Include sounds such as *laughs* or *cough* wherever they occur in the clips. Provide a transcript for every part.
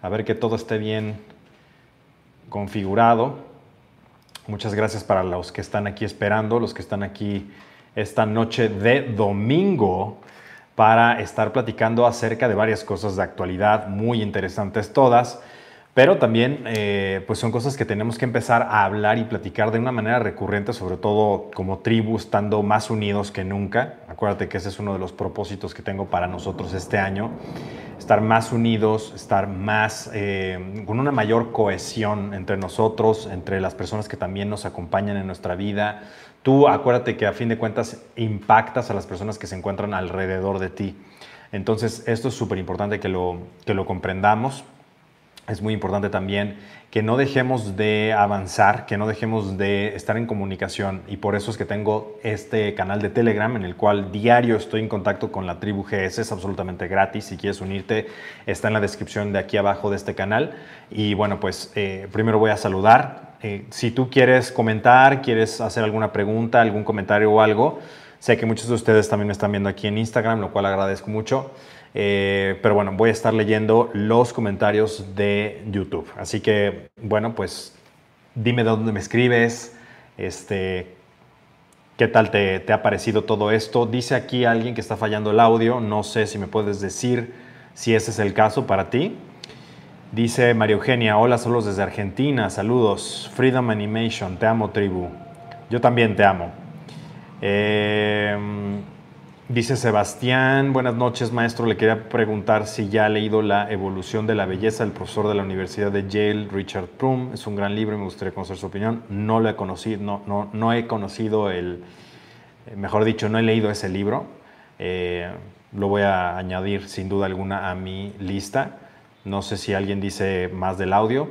a ver que todo esté bien configurado. Muchas gracias para los que están aquí esperando, los que están aquí esta noche de domingo para estar platicando acerca de varias cosas de actualidad muy interesantes todas. Pero también eh, pues son cosas que tenemos que empezar a hablar y platicar de una manera recurrente, sobre todo como tribu, estando más unidos que nunca. Acuérdate que ese es uno de los propósitos que tengo para nosotros este año. Estar más unidos, estar más eh, con una mayor cohesión entre nosotros, entre las personas que también nos acompañan en nuestra vida. Tú acuérdate que a fin de cuentas impactas a las personas que se encuentran alrededor de ti. Entonces esto es súper importante que lo, que lo comprendamos es muy importante también que no dejemos de avanzar, que no dejemos de estar en comunicación. Y por eso es que tengo este canal de Telegram en el cual diario estoy en contacto con la tribu GS, es absolutamente gratis, si quieres unirte está en la descripción de aquí abajo de este canal. Y bueno pues eh, primero voy a saludar, eh, si tú quieres comentar, quieres hacer alguna pregunta, algún comentario o algo, sé que muchos de ustedes también me están viendo aquí en Instagram, lo cual agradezco mucho. Eh, pero bueno, voy a estar leyendo los comentarios de YouTube. Así que, bueno, pues dime de dónde me escribes, este, qué tal te, te, ha parecido todo esto. Dice aquí alguien que está fallando el audio, no sé si me puedes decir si ese es el caso para ti. Dice María Eugenia, hola, solos desde Argentina, saludos, Freedom Animation, te amo tribu. Yo también te amo. Eh, Dice Sebastián, buenas noches maestro, le quería preguntar si ya ha leído La evolución de la belleza del profesor de la Universidad de Yale, Richard Prum. Es un gran libro y me gustaría conocer su opinión. No lo he conocido, no, no, no he conocido el, eh, mejor dicho, no he leído ese libro. Eh, lo voy a añadir sin duda alguna a mi lista. No sé si alguien dice más del audio.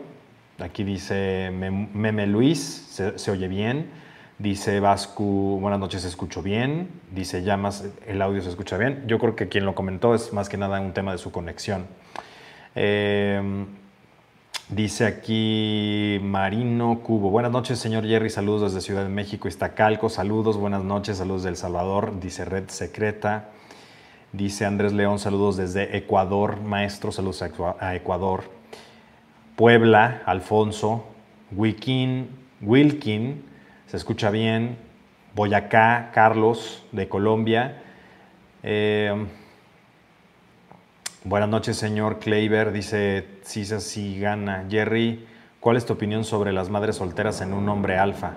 Aquí dice Meme Luis, se, se oye bien. Dice Vascu, buenas noches, se escucho bien. Dice Llamas, el audio se escucha bien. Yo creo que quien lo comentó es más que nada un tema de su conexión. Em, dice aquí Marino Cubo, buenas noches, señor Jerry, saludos desde Ciudad de México, Iztacalco, saludos, buenas noches, saludos del Salvador, dice Red Secreta. Dice Andrés León, saludos desde Ecuador, maestro, saludos a Ecuador. Puebla, Alfonso, Wilkin, Wilkin, se escucha bien. Boyacá, Carlos, de Colombia. Eh, buenas noches, señor Kleiber. Dice Cisa gana. Jerry, ¿cuál es tu opinión sobre las madres solteras en un hombre alfa?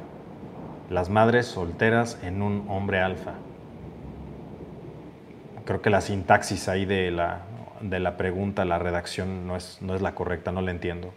Las madres solteras en un hombre alfa. Creo que la sintaxis ahí de la, de la pregunta, la redacción no es, no es la correcta, no la entiendo.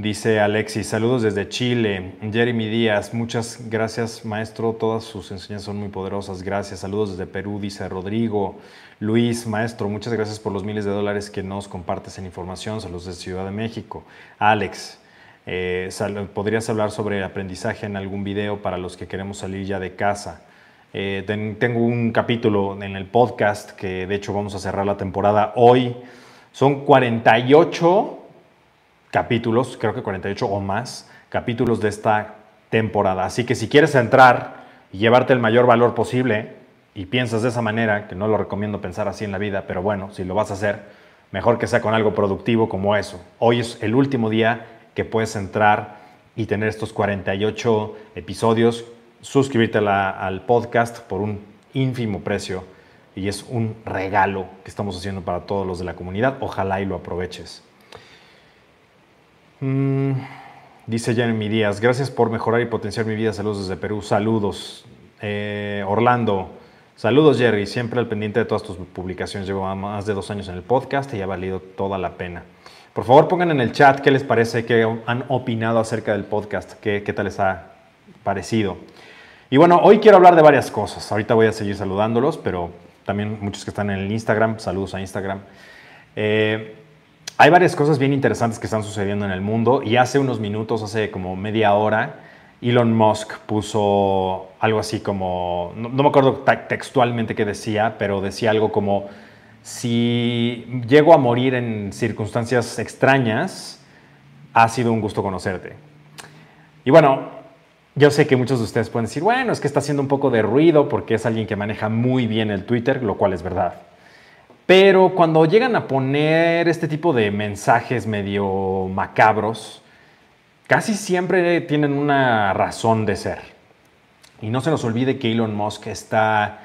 Dice Alexis, saludos desde Chile. Jeremy Díaz, muchas gracias maestro, todas sus enseñanzas son muy poderosas, gracias. Saludos desde Perú, dice Rodrigo. Luis, maestro, muchas gracias por los miles de dólares que nos compartes en información. Saludos desde Ciudad de México. Alex, eh, ¿podrías hablar sobre aprendizaje en algún video para los que queremos salir ya de casa? Eh, tengo un capítulo en el podcast que de hecho vamos a cerrar la temporada hoy. Son 48 capítulos, creo que 48 o más capítulos de esta temporada. Así que si quieres entrar y llevarte el mayor valor posible y piensas de esa manera, que no lo recomiendo pensar así en la vida, pero bueno, si lo vas a hacer, mejor que sea con algo productivo como eso. Hoy es el último día que puedes entrar y tener estos 48 episodios, suscribirte al podcast por un ínfimo precio y es un regalo que estamos haciendo para todos los de la comunidad. Ojalá y lo aproveches. Mm, dice Jeremy Díaz, gracias por mejorar y potenciar mi vida. Saludos desde Perú. Saludos. Eh, Orlando, saludos Jerry, siempre al pendiente de todas tus publicaciones. Llevo más de dos años en el podcast y ha valido toda la pena. Por favor, pongan en el chat qué les parece, qué han opinado acerca del podcast, qué, qué tal les ha parecido. Y bueno, hoy quiero hablar de varias cosas. Ahorita voy a seguir saludándolos, pero también muchos que están en el Instagram, saludos a Instagram. Eh, hay varias cosas bien interesantes que están sucediendo en el mundo y hace unos minutos, hace como media hora, Elon Musk puso algo así como, no, me acuerdo textualmente qué decía, pero decía algo como, si llego a morir en circunstancias extrañas, ha sido un gusto conocerte. Y bueno, yo sé que muchos de ustedes pueden decir, bueno, es que está haciendo un poco de ruido porque es alguien que maneja muy bien el Twitter, lo cual es verdad. Pero cuando llegan a poner este tipo de mensajes medio macabros, casi siempre tienen una razón de ser. Y no se nos olvide que Elon Musk está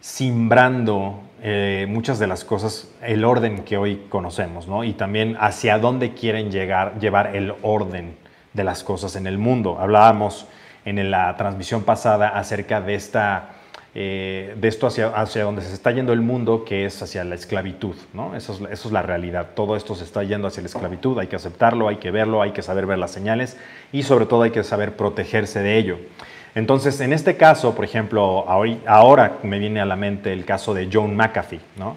simbrando eh, muchas de las cosas, el orden que hoy conocemos, ¿no? Y también hacia dónde quieren llegar, llevar el orden de las cosas en el mundo. Hablábamos en la transmisión pasada acerca de esta eh, de esto hacia, hacia donde se está yendo el mundo, que es hacia la esclavitud. ¿no? Eso, es, eso es la realidad. Todo esto se está yendo hacia la esclavitud. Hay que aceptarlo, hay que verlo, hay que saber ver las señales y sobre todo hay que saber protegerse de ello. Entonces, en este caso, por ejemplo, ahora me viene a la mente el caso de John McAfee. ¿no?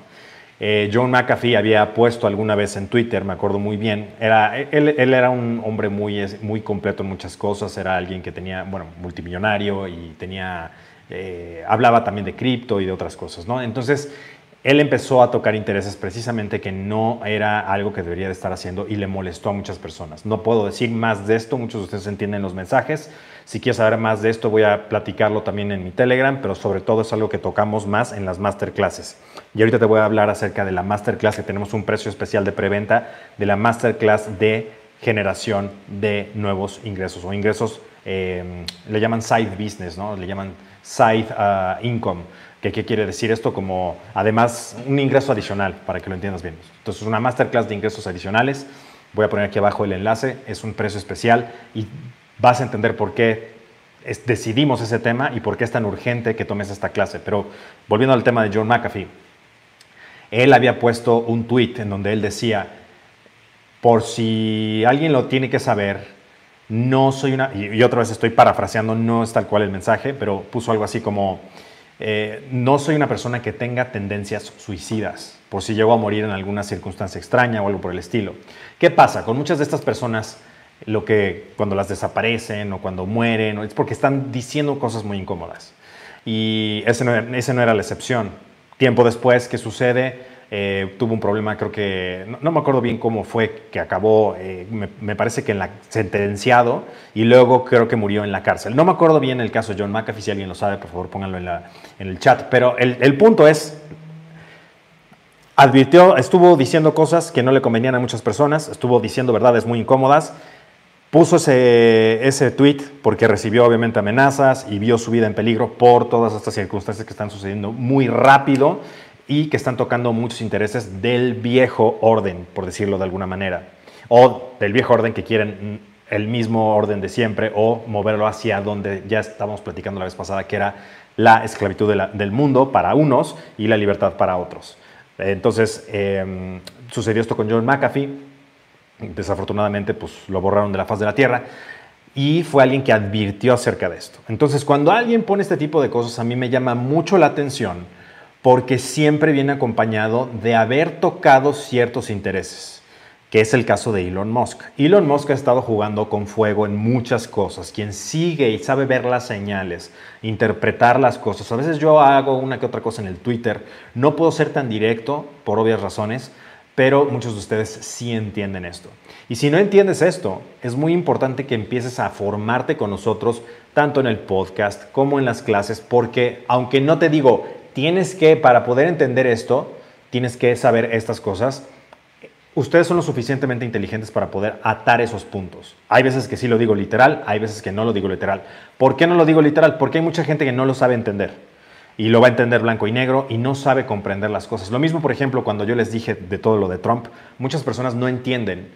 Eh, John McAfee había puesto alguna vez en Twitter, me acuerdo muy bien, era, él, él, era un hombre muy, muy completo en muchas cosas, era alguien que tenía, bueno, multimillonario y tenía, eh, hablaba también de cripto y de otras cosas, ¿no? Entonces, él empezó a tocar intereses precisamente que no era algo que debería de estar haciendo y le molestó a muchas personas. No puedo decir más de esto, muchos de ustedes entienden los mensajes. Si quieres saber más de esto, voy a platicarlo también en mi Telegram, pero sobre todo es algo que tocamos más en las masterclasses. Y ahorita te voy a hablar acerca de la masterclass, que tenemos un precio especial de preventa de la masterclass de generación de nuevos ingresos o ingresos, eh, le llaman side business, ¿no? le llaman side uh, income ¿Qué, quiere decir esto? Como además un ingreso adicional, para que lo entiendas bien. Entonces, una masterclass de ingresos adicionales. Voy a poner aquí abajo el enlace. Es un precio especial y vas a entender por qué decidimos ese tema y por qué es tan urgente que tomes esta clase. Pero volviendo al tema de John McAfee, él había puesto un tweet en donde él decía, por si alguien lo tiene que saber, no soy una, y otra vez estoy parafraseando, no es tal cual el mensaje, pero puso algo así como, eh, no soy una persona que tenga tendencias suicidas, por si llego a morir en alguna circunstancia extraña o algo por el estilo. ¿Qué pasa? Con muchas de estas personas, lo que cuando las desaparecen o cuando mueren, es porque están diciendo cosas muy incómodas. Y ese no, ese no era la excepción. Tiempo después, ¿qué sucede? Eh, tuvo un problema, creo que, no, me acuerdo bien cómo fue que acabó, eh, me, parece que en la sentenciado y luego creo que murió en la cárcel. No me acuerdo bien el caso John McAfee, si alguien lo sabe, por favor pónganlo en, la, en el chat, pero el, el punto es, advirtió, estuvo diciendo cosas que no le convenían a muchas personas, estuvo diciendo verdades muy incómodas, puso ese, ese tweet porque recibió obviamente amenazas y vio su vida en peligro por todas estas circunstancias que están sucediendo muy rápido y que están tocando muchos intereses del viejo orden, por decirlo de alguna manera, o del viejo orden que quieren el mismo orden de siempre o moverlo hacia donde ya estábamos platicando la vez pasada, que era la esclavitud del mundo para unos y la libertad para otros. Entonces, em, sucedió esto con John McAfee, desafortunadamente pues lo borraron de la faz de la tierra, y fue alguien que advirtió acerca de esto. Entonces, cuando alguien pone este tipo de cosas, a mí me llama mucho la atención, porque siempre viene acompañado de haber tocado ciertos intereses, que es el caso de Elon Musk. Elon Musk ha estado jugando con fuego en muchas cosas. Quien sigue y sabe ver las señales, interpretar las cosas. A veces yo hago una que otra cosa en el Twitter. No puedo ser tan directo por obvias razones, pero muchos de ustedes sí entienden esto. Y si no entiendes esto, es muy importante que empieces a formarte con nosotros, tanto en el podcast como en las clases, porque aunque no te digo, tienes que, para poder entender esto, tienes que saber estas cosas. Ustedes son lo suficientemente inteligentes para poder atar esos puntos. Hay veces que sí lo digo literal, hay veces que no lo digo literal. ¿Por qué no lo digo literal? Porque hay mucha gente que no lo sabe entender y lo va a entender blanco y negro y no sabe comprender las cosas. Lo mismo, por ejemplo, cuando yo les dije de todo lo de Trump, muchas personas no entienden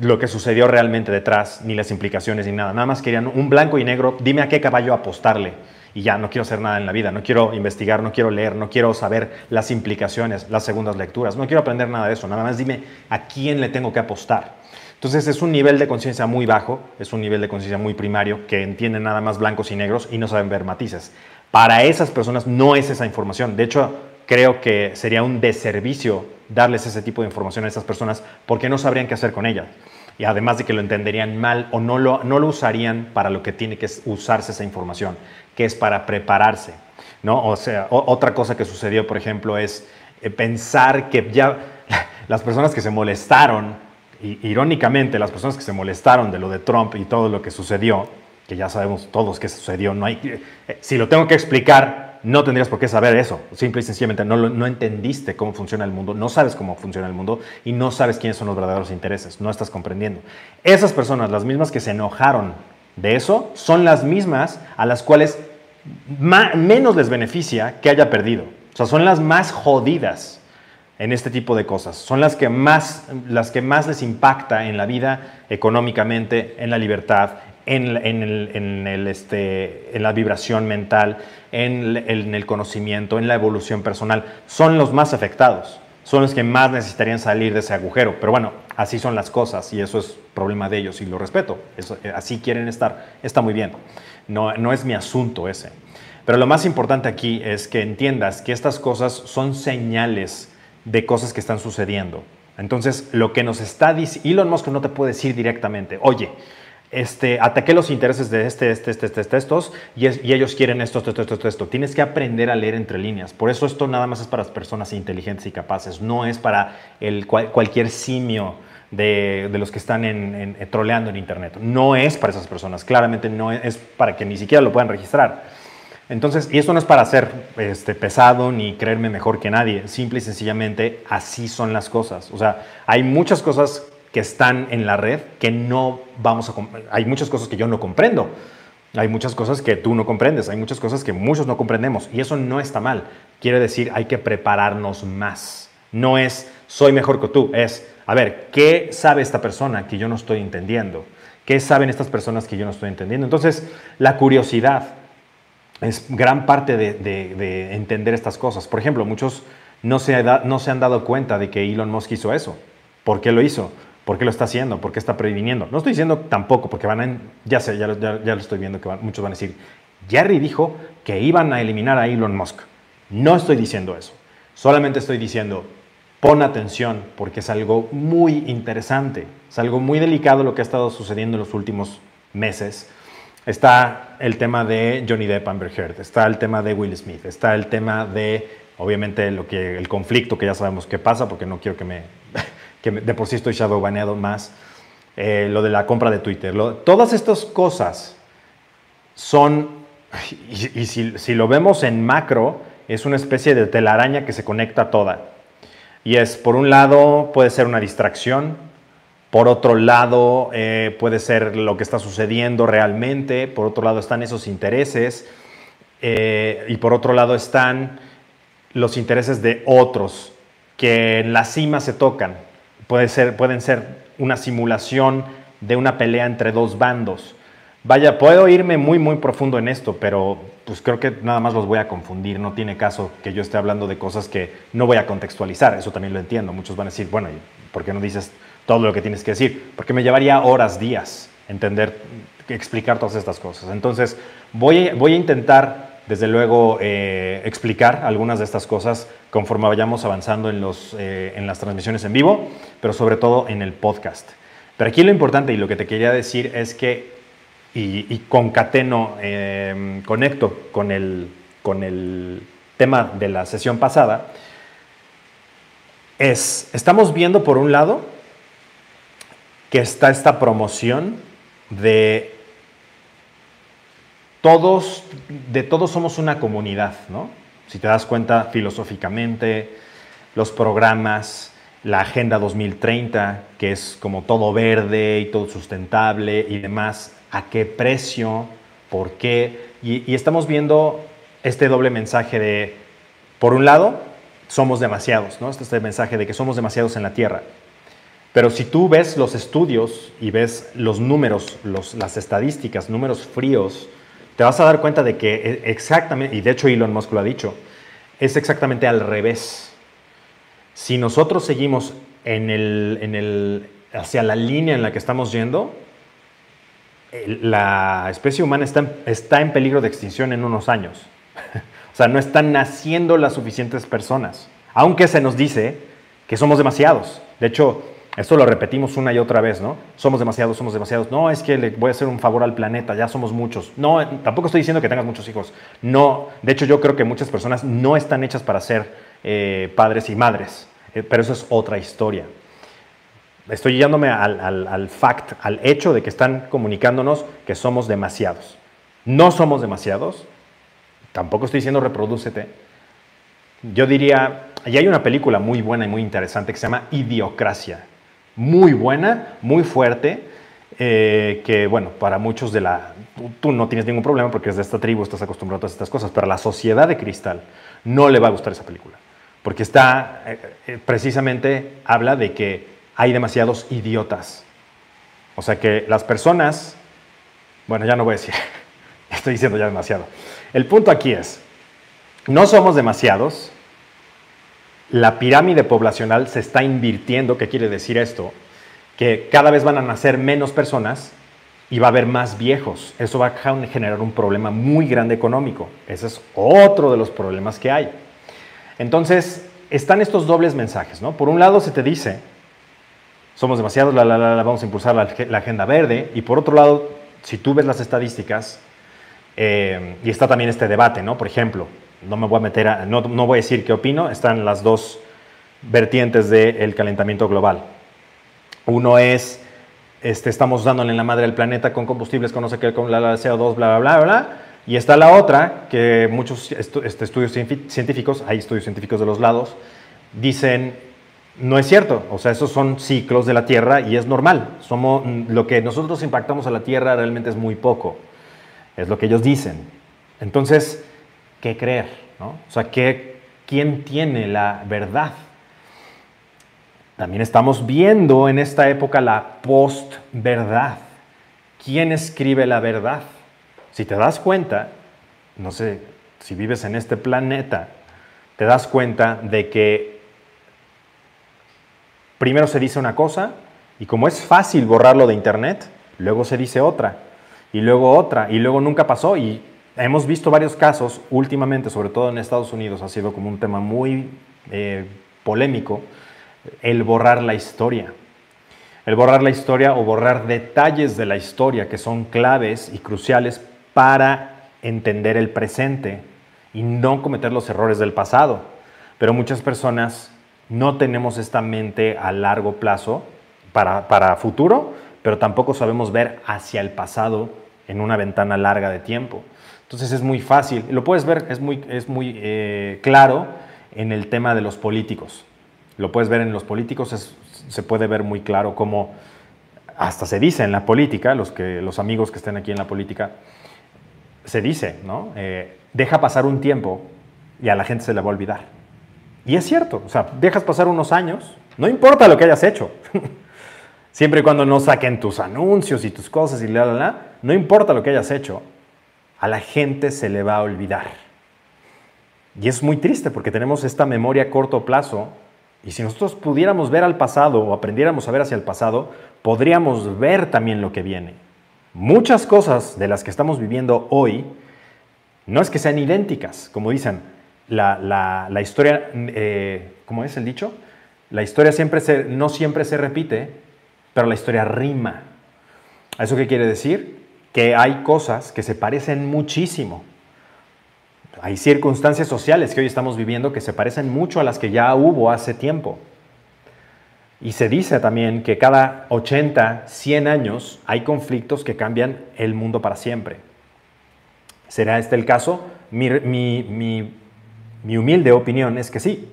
lo que sucedió realmente detrás, ni las implicaciones, ni nada. Nada más querían un blanco y negro, dime a qué caballo apostarle y ya no quiero hacer nada en la vida, no quiero investigar, no quiero leer, no quiero saber las implicaciones, las segundas lecturas, no quiero aprender nada de eso, nada más dime a quién le tengo que apostar. Entonces es un nivel de conciencia muy bajo, es un nivel de conciencia muy primario que entiende nada más blancos y negros y no saben ver matices. Para esas personas no es esa información. De hecho, creo que sería un deservicio darles ese tipo de información a esas personas porque no sabrían qué hacer con ella. Y además de que lo entenderían mal o no lo, no lo usarían para lo que tiene que usarse esa información, que es para prepararse. ¿no? O sea, otra cosa que sucedió, por ejemplo, es eh, pensar que ya *laughs* las personas que se molestaron, irónicamente, las personas que se molestaron de lo de Trump y todo lo que sucedió, que ya sabemos todos que sucedió, no hay, eh, si lo tengo que explicar, no tendrías por qué saber eso. Simple y sencillamente no entendiste cómo funciona el mundo, no sabes cómo funciona el mundo y no sabes quiénes son los verdaderos intereses, no estás comprendiendo. Esas personas, las mismas que se enojaron de eso, son las mismas a las cuales menos les beneficia que haya perdido. O sea, son las más jodidas en este tipo de cosas. Son las que más, las que más les impacta en la vida económicamente, en la libertad, en, el, este, en la vibración mental, en, el conocimiento, en la evolución personal. Son los más afectados. Son los que más necesitarían salir de ese agujero. Pero bueno, así son las cosas y eso es problema de ellos y lo respeto. Eh, así quieren estar. Está muy bien. No, no es mi asunto ese. Pero lo más importante aquí es que entiendas que estas cosas son señales de cosas que están sucediendo. Entonces, lo que nos está diciendo, Elon Musk no te puede decir directamente, oye, este, ataqué los intereses de este, este, este, este, este estos, y, y, ellos quieren esto, esto, esto, esto. Tienes que aprender a leer entre líneas. Por eso esto nada más es para personas inteligentes y capaces, no es para el, cualquier simio de, los que están en, en, troleando en Internet. No es para esas personas, claramente no es, es para que ni siquiera lo puedan registrar. Entonces, y esto no es para ser este, pesado ni creerme mejor que nadie, simple y sencillamente así son las cosas. O sea, hay muchas cosas que están en la red que no vamos a... Hay muchas cosas que yo no comprendo. Hay muchas cosas que tú no comprendes, hay muchas cosas que muchos no comprendemos y eso no está mal. Quiere decir, hay que prepararnos más. No es, soy mejor que tú, es, a ver, ¿qué sabe esta persona que yo no estoy entendiendo? ¿Qué saben estas personas que yo no estoy entendiendo? Entonces, la curiosidad, es gran parte de, entender estas cosas. Por ejemplo, muchos no se, han dado cuenta de que Elon Musk hizo eso. ¿Por qué lo hizo? ¿Por qué lo está haciendo? ¿Por qué está previniendo? No estoy diciendo tampoco, porque van a, ya sé, ya, lo estoy viendo, que muchos van a decir, Jerry dijo que iban a eliminar a Elon Musk. No estoy diciendo eso. Solamente estoy diciendo, pon atención, porque es algo muy interesante, es algo muy delicado lo que ha estado sucediendo en los últimos meses Está el tema de Johnny Depp, Amber Heard, está el tema de Will Smith, está el tema de, obviamente, lo que, el conflicto que ya sabemos qué pasa, porque no quiero que me, *laughs* que de por sí estoy shadow baneado más, eh, lo de la compra de Twitter. todas estas cosas son, *laughs* y, si, si, lo vemos en macro, es una especie de telaraña que se conecta toda. Y es, por un lado, puede ser una distracción, por otro lado, eh, puede ser lo que está sucediendo realmente. Por otro lado, están esos intereses. Eh, y por otro lado, están los intereses de otros que en la cima se tocan. Puede ser, pueden ser una simulación de una pelea entre dos bandos. Vaya, puedo irme muy, muy profundo en esto, pero pues creo que nada más los voy a confundir. No tiene caso que yo esté hablando de cosas que no voy a contextualizar. Eso también lo entiendo. Muchos van a decir, bueno, ¿por qué no dices todo lo que tienes que decir, porque me llevaría horas, días, entender, explicar todas estas cosas. Entonces, voy, voy a intentar, desde luego, eh, explicar algunas de estas cosas conforme vayamos avanzando en, los, eh, en las transmisiones en vivo, pero sobre todo en el podcast. Pero aquí lo importante y lo que te quería decir es que, y, concateno, em, conecto con el, con el tema de la sesión pasada, es, estamos viendo por un lado que está esta promoción de todos, de todos somos una comunidad, ¿no? Si te das cuenta filosóficamente, los programas, la Agenda 2030, que es como todo verde y todo sustentable y demás, a qué precio, por qué, y, estamos viendo este doble mensaje de, por un lado, somos demasiados, ¿no? Este, este mensaje de que somos demasiados en la Tierra. Pero si tú ves los estudios y ves los números, las estadísticas, números fríos, te vas a dar cuenta de que e, exactamente, y de hecho Elon Musk lo ha dicho, es exactamente al revés. Si nosotros seguimos en el, hacia la línea en la que estamos yendo, la especie humana está está en peligro de extinción en unos años. *laughs* o sea, no están naciendo las suficientes personas, aunque se nos dice que somos demasiados. De hecho, esto lo repetimos una y otra vez, ¿no? Somos demasiados, somos demasiados. No, es que le voy a hacer un favor al planeta, ya somos muchos. No, tampoco estoy diciendo que tengas muchos hijos. No, de hecho yo creo que muchas personas no están hechas para ser eh, padres y madres, eh, pero eso es otra historia. Estoy guiándome al, al, al fact, al hecho de que están comunicándonos que somos demasiados. No somos demasiados, Tampoco estoy diciendo reprodúcete. Yo diría, y hay una película muy buena y muy interesante que se llama Idiocracia. Muy buena, muy fuerte, eh, que bueno, para muchos de la... Tú no tienes ningún problema porque es de esta tribu, estás acostumbrado a todas estas cosas, pero a la sociedad de cristal no le va a gustar esa película. Porque está, eh, eh, precisamente habla de que hay demasiados idiotas. O sea que las personas, bueno, ya no voy a decir, *laughs* estoy diciendo ya demasiado. El punto aquí es, no somos demasiados, la pirámide poblacional se está invirtiendo, ¿qué quiere decir esto? Que cada vez van a nacer menos personas y va a haber más viejos. Eso va a generar un problema muy grande económico. Ese es otro de los problemas que hay. Entonces, están estos dobles mensajes, ¿no? Por un lado se te dice, somos demasiados, la, la, vamos a impulsar la, agenda verde, y por otro lado, si tú ves las estadísticas, eh, y está también este debate, ¿no? Por ejemplo, no me voy a meter a, no, no voy a decir qué opino, están las dos vertientes del calentamiento global. Uno es, este, estamos dándole en la madre al planeta con combustibles, con no sé qué, con la, CO2, bla, bla, bla, bla. Y está la otra, que muchos este, estudios científicos, hay estudios científicos de los lados, dicen, no es cierto, o sea, esos son ciclos de la Tierra y es normal. Somos, lo que nosotros impactamos a la Tierra realmente es muy poco, es lo que ellos dicen. Entonces, qué creer. O sea, ¿qué, ¿quién tiene la verdad? También estamos viendo en esta época la post-verdad. ¿Quién escribe la verdad? Si te das cuenta, no sé, si vives en este planeta, te das cuenta de que primero se dice una cosa y como es fácil borrarlo de internet, luego se dice otra y luego otra y luego nunca pasó y hemos visto varios casos últimamente, sobre todo en Estados Unidos, ha sido como un tema muy eh, polémico, el borrar la historia. El borrar la historia o borrar detalles de la historia que son claves y cruciales para entender el presente y no cometer los errores del pasado. Pero muchas personas no tenemos esta mente a largo plazo para, para futuro, pero tampoco sabemos ver hacia el pasado en una ventana larga de tiempo. Entonces es muy fácil, lo puedes ver, es muy, es muy eh, claro en el tema de los políticos. Lo puedes ver en los políticos, se puede ver muy claro cómo hasta se dice en la política, los, que, los amigos que estén aquí en la política, se dice, ¿no? Eh, deja pasar un tiempo y a la gente se le va a olvidar. Y es cierto, o sea, dejas pasar unos años, no importa lo que hayas hecho. *laughs* Siempre y cuando no saquen tus anuncios y tus cosas y la, la, la, no importa lo que hayas hecho, a la gente se le va a olvidar. Y es muy triste porque tenemos esta memoria a corto plazo y si nosotros pudiéramos ver al pasado o aprendiéramos a ver hacia el pasado, podríamos ver también lo que viene. Muchas cosas de las que estamos viviendo hoy no es que sean idénticas, como dicen, la, historia, eh, ¿cómo es el dicho? La historia siempre se, no siempre se repite, pero la historia rima. ¿Eso qué quiere decir? que hay cosas que se parecen muchísimo. Hay circunstancias sociales que hoy estamos viviendo que se parecen mucho a las que ya hubo hace tiempo. Y se dice también que cada 80, 100 años hay conflictos que cambian el mundo para siempre. ¿Será este el caso? Mi, mi humilde opinión es que sí.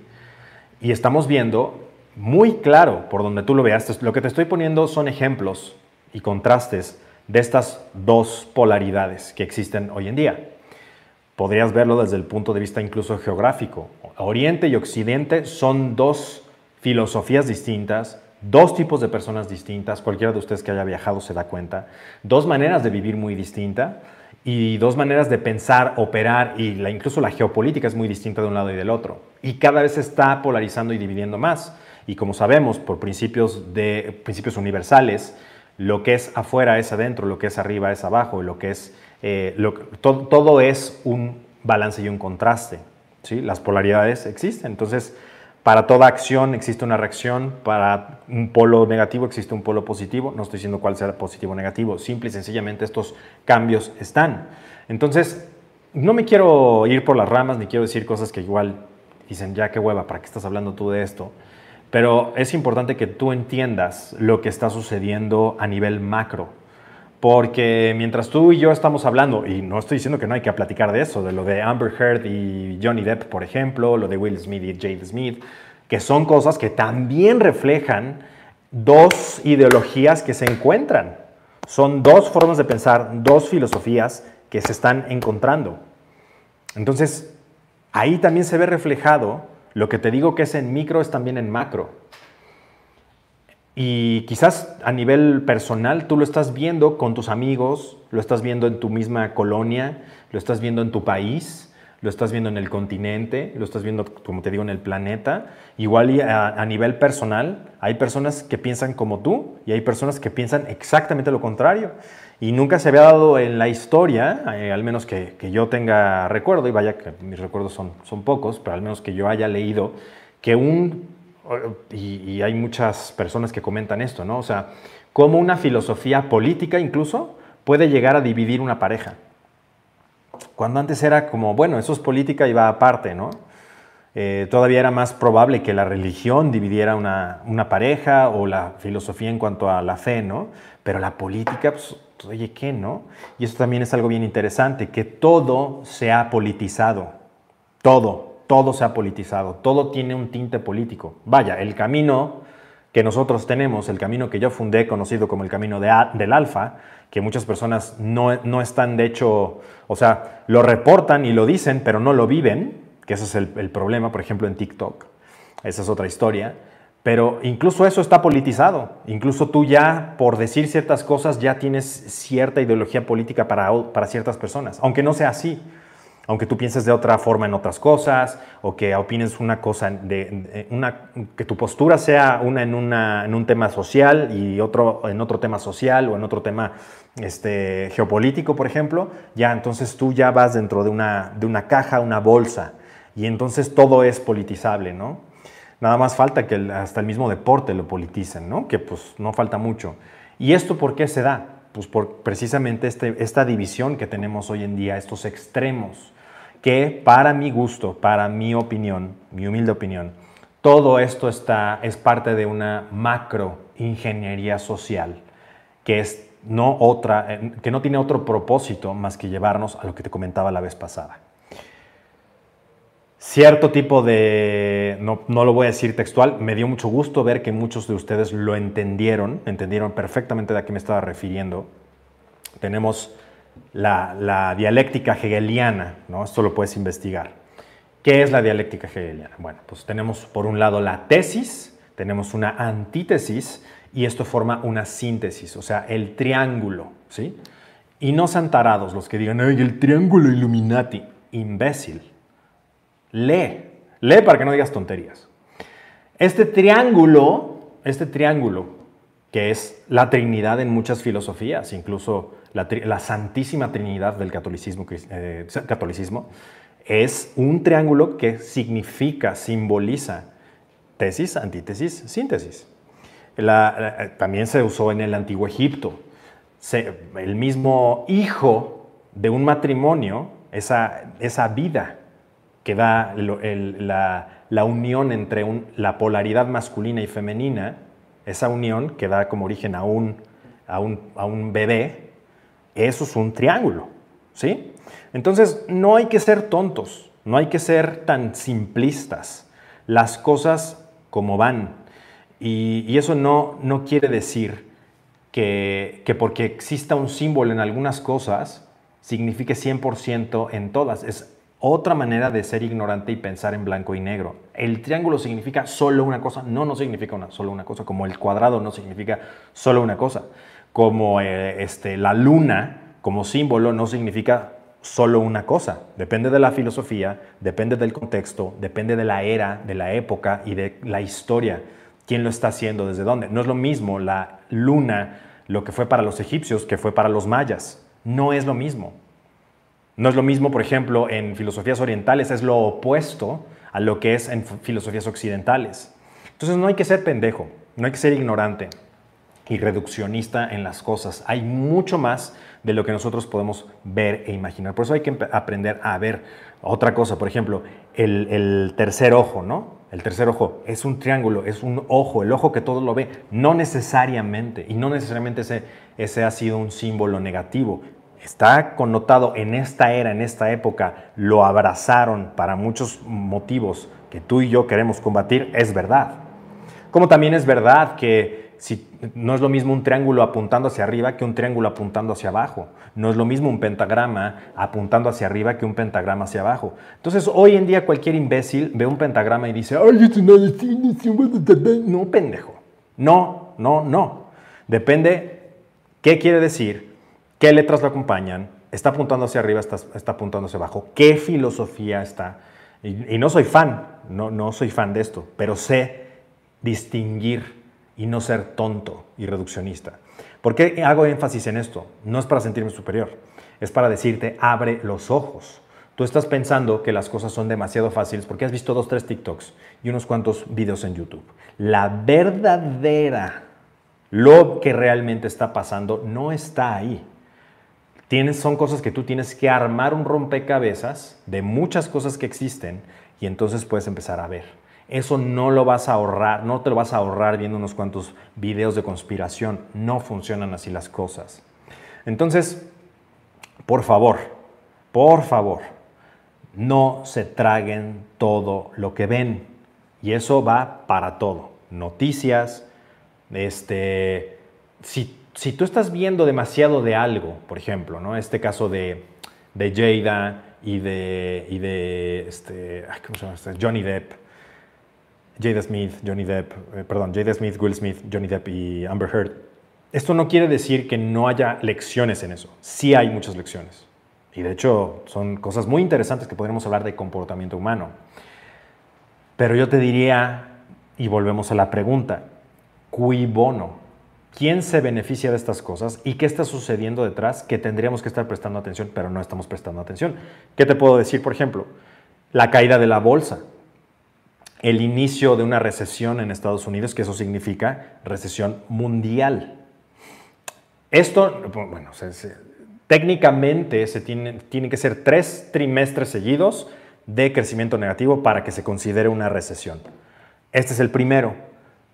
Y estamos viendo muy claro por donde tú lo veas. Lo que te estoy poniendo son ejemplos y contrastes de estas dos polaridades que existen hoy en día. Podrías verlo desde el punto de vista incluso geográfico. Oriente y Occidente son dos filosofías distintas, dos tipos de personas distintas, cualquiera de ustedes que haya viajado se da cuenta, dos maneras de vivir muy distintas y dos maneras de pensar, operar y la, incluso la geopolítica es muy distinta de un lado y del otro. Y cada vez se está polarizando y dividiendo más. Y como sabemos, por principios, de, principios universales, lo que es afuera es adentro, lo que es arriba es abajo, lo que es, eh, todo, es un balance y un contraste. ¿sí? Las polaridades existen. Entonces, para toda acción existe una reacción, para un polo negativo existe un polo positivo. No estoy diciendo cuál sea positivo o negativo, simple y sencillamente estos cambios están. Entonces, no me quiero ir por las ramas ni quiero decir cosas que igual dicen, ya qué hueva, ¿para qué estás hablando tú de esto? Pero es importante que tú entiendas lo que está sucediendo a nivel macro, Porque mientras tú y yo estamos hablando, y no estoy diciendo que no hay que platicar de eso, de lo de Amber Heard y Johnny Depp, por ejemplo, lo de Will Smith y Jade Smith, que son cosas que también reflejan dos ideologías que se encuentran. Son dos formas de pensar, dos filosofías que se están encontrando. Entonces, ahí también se ve reflejado lo que te digo que es en micro es también en macro. Y quizás a nivel personal tú lo estás viendo con tus amigos, lo estás viendo en tu misma colonia, lo estás viendo en tu país, lo estás viendo en el continente, lo estás viendo, como te digo, en el planeta. Igual a, nivel personal, hay personas que piensan como tú y hay personas que piensan exactamente lo contrario. Y nunca se había dado en la historia, eh, al menos que, que, yo tenga recuerdo, y vaya que mis recuerdos son, son pocos, pero al menos que yo haya leído, que un, y, hay muchas personas que comentan esto, ¿no? O sea, cómo una filosofía política incluso puede llegar a dividir una pareja. Cuando antes era como, bueno, eso es política y va aparte, ¿no? Eh, todavía era más probable que la religión dividiera una, una, pareja o la filosofía en cuanto a la fe, ¿no? Pero la política, pues, oye, ¿qué, no? Y eso también es algo bien interesante, que todo se ha politizado. Todo, todo se ha politizado. Todo tiene un tinte político. Vaya, el camino que nosotros tenemos, el camino que yo fundé, conocido como el camino de, del alfa, que muchas personas no, no, están, de hecho, o sea, lo reportan y lo dicen, pero no lo viven, que ese es el, el problema, por ejemplo, en TikTok. Esa es otra historia. Pero incluso eso está politizado. Incluso tú ya, por decir ciertas cosas, ya tienes cierta ideología política para, para ciertas personas, aunque no sea así. Aunque tú pienses de otra forma en otras cosas, o que opines una cosa, que tu postura sea una en, una en un tema social y otro en otro tema social o en otro tema este, geopolítico, por ejemplo, ya entonces tú ya vas dentro de una, de una caja, una bolsa, y entonces todo es politizable, ¿no? Nada más falta que hasta el mismo deporte lo politicen, ¿no? Que pues no falta mucho. ¿Y esto por qué se da? Pues por precisamente este, esta división que tenemos hoy en día, estos extremos, que para mi gusto, para mi opinión, mi humilde opinión, todo esto está, es parte de una macro ingeniería social, que, es no otra, eh, que no tiene otro propósito más que llevarnos a lo que te comentaba la vez pasada cierto tipo de, no, no, lo voy a decir textual, me dio mucho gusto ver que muchos de ustedes lo entendieron, entendieron perfectamente de a qué me estaba refiriendo. Tenemos la, la, dialéctica hegeliana, ¿no? esto lo puedes investigar. ¿Qué es la dialéctica hegeliana? Bueno, pues tenemos por un lado la tesis, tenemos una antítesis y esto forma una síntesis, o sea, el triángulo, ¿sí? Y no sean tarados los que digan, ay, el triángulo Illuminati, imbécil Lee, lee para que no digas tonterías. Este triángulo, este triángulo, que es la Trinidad en muchas filosofías, incluso la, Santísima Trinidad del catolicismo, eh, catolicismo, es un triángulo que significa, simboliza tesis, antítesis, síntesis. La, también se usó en el antiguo Egipto. El mismo hijo de un matrimonio, esa, esa vida que da la, la, unión entre la polaridad masculina y femenina, esa unión que da como origen a un, a un, a un bebé, eso es un triángulo, ¿sí? Entonces, no hay que ser tontos, no hay que ser tan simplistas. Las cosas como van. Y, eso no, no quiere decir que, que, porque exista un símbolo en algunas cosas, signifique 100% en todas. Es otra manera de ser ignorante y pensar en blanco y negro. El triángulo significa solo una cosa, no, no significa una, solo una cosa, como el cuadrado no significa solo una cosa, como eh, este, la luna como símbolo no significa solo una cosa. Depende de la filosofía, depende del contexto, depende de la era, de la época y de la historia. ¿Quién lo está haciendo? ¿Desde dónde? No es lo mismo la luna, lo que fue para los egipcios, que fue para los mayas. No es lo mismo. No es lo mismo, por ejemplo, en filosofías orientales, es lo opuesto a lo que es en filosofías occidentales. Entonces no hay que ser pendejo, no hay que ser ignorante. Y reduccionista en las cosas. Hay mucho más de lo que nosotros podemos ver e imaginar. Por eso hay que aprender a ver otra cosa. Por ejemplo, el, tercer ojo, ¿no? El tercer ojo es un triángulo, es un ojo, el ojo que todo lo ve. No necesariamente, y no necesariamente ese, ese ha sido un símbolo negativo. Está connotado en esta era, en esta época, lo abrazaron para muchos motivos que tú y yo queremos combatir, es verdad. Como también es verdad que si, no es lo mismo un triángulo apuntando hacia arriba que un triángulo apuntando hacia abajo. No es lo mismo un pentagrama apuntando hacia arriba que un pentagrama hacia abajo. Entonces, hoy en día cualquier imbécil ve un pentagrama y dice, ¡ay, es No, pendejo. No, no, no. Depende qué quiere decir, qué letras lo acompañan, está apuntando hacia arriba, está, está apuntando hacia abajo, qué filosofía está. Y, y no soy fan, no, no soy fan de esto, pero sé distinguir y no ser tonto y reduccionista. ¿Por qué hago énfasis en esto? No es para sentirme superior, es para decirte, abre los ojos. Tú estás pensando que las cosas son demasiado fáciles porque has visto dos, tres TikToks y unos cuantos videos en YouTube. La verdadera, lo que realmente está pasando, no está ahí. Tienes, son cosas que tú tienes que armar un rompecabezas de muchas cosas que existen y entonces puedes empezar a ver. Eso no lo vas a ahorrar, no te lo vas a ahorrar viendo unos cuantos videos de conspiración. No funcionan así las cosas. Entonces, por favor, por favor, no se traguen todo lo que ven. Y eso va para todo. Noticias, este, si, si tú estás viendo demasiado de algo, por ejemplo, ¿no? Este caso de, de Jada y de, y de este, ¿cómo se llama? Este? Johnny Depp Jada Smith, Johnny Depp, eh, perdón, Jada Smith, Will Smith, Johnny Depp y Amber Heard. Esto no quiere decir que no haya lecciones en eso. Sí hay muchas lecciones. Y de hecho son cosas muy interesantes que podríamos hablar de comportamiento humano. Pero yo te diría, y volvemos a la pregunta, cui bono? ¿Quién se beneficia de estas cosas y qué está sucediendo detrás que tendríamos que estar prestando atención, pero no estamos prestando atención? ¿Qué te puedo decir, por ejemplo? La caída de la bolsa el inicio de una recesión en Estados Unidos, que eso significa recesión mundial. Esto, bueno, técnicamente se tiene, tiene que ser tres trimestres seguidos de crecimiento negativo para que se considere una recesión. Este es el primero.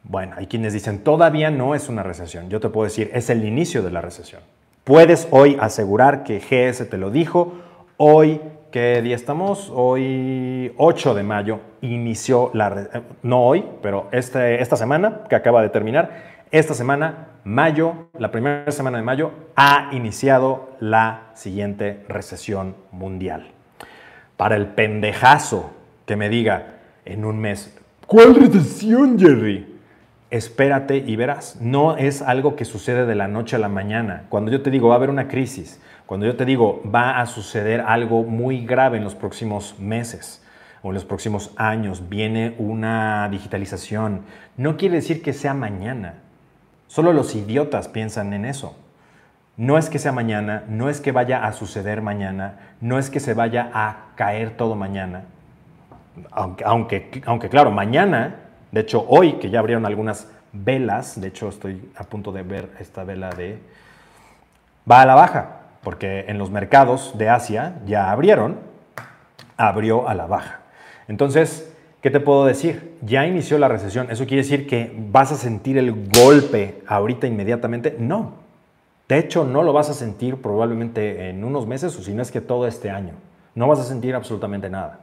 Bueno, hay quienes dicen, todavía no es una recesión. Yo te puedo decir, es el inicio de la recesión. Puedes hoy asegurar que GS te lo dijo, hoy ¿Qué día estamos? Hoy 8 de mayo inició la, eh, no hoy, pero este, esta semana que acaba de terminar, esta semana, mayo, la primera semana de mayo, ha iniciado la siguiente recesión mundial. Para el pendejazo que me diga en un mes, ¿cuál recesión, Jerry? Espérate y verás. No es algo que sucede de la noche a la mañana. Cuando yo te digo va a haber una crisis, cuando yo te digo, va a suceder algo muy grave en los próximos meses o en los próximos años, viene una digitalización, no quiere decir que sea mañana. Solo los idiotas piensan en eso. No es que sea mañana, no es que vaya a suceder mañana, no es que se vaya a caer todo mañana. Aunque, aunque, aunque claro, mañana, de hecho hoy que ya abrieron algunas velas, de hecho estoy a punto de ver esta vela de... va a la baja porque en los mercados de Asia ya abrieron, abrió a la baja. Entonces, ¿qué te puedo decir? Ya inició la recesión. ¿Eso quiere decir que vas a sentir el golpe ahorita inmediatamente? No. De hecho, no lo vas a sentir probablemente en unos meses o si no es que todo este año. No vas a sentir absolutamente nada.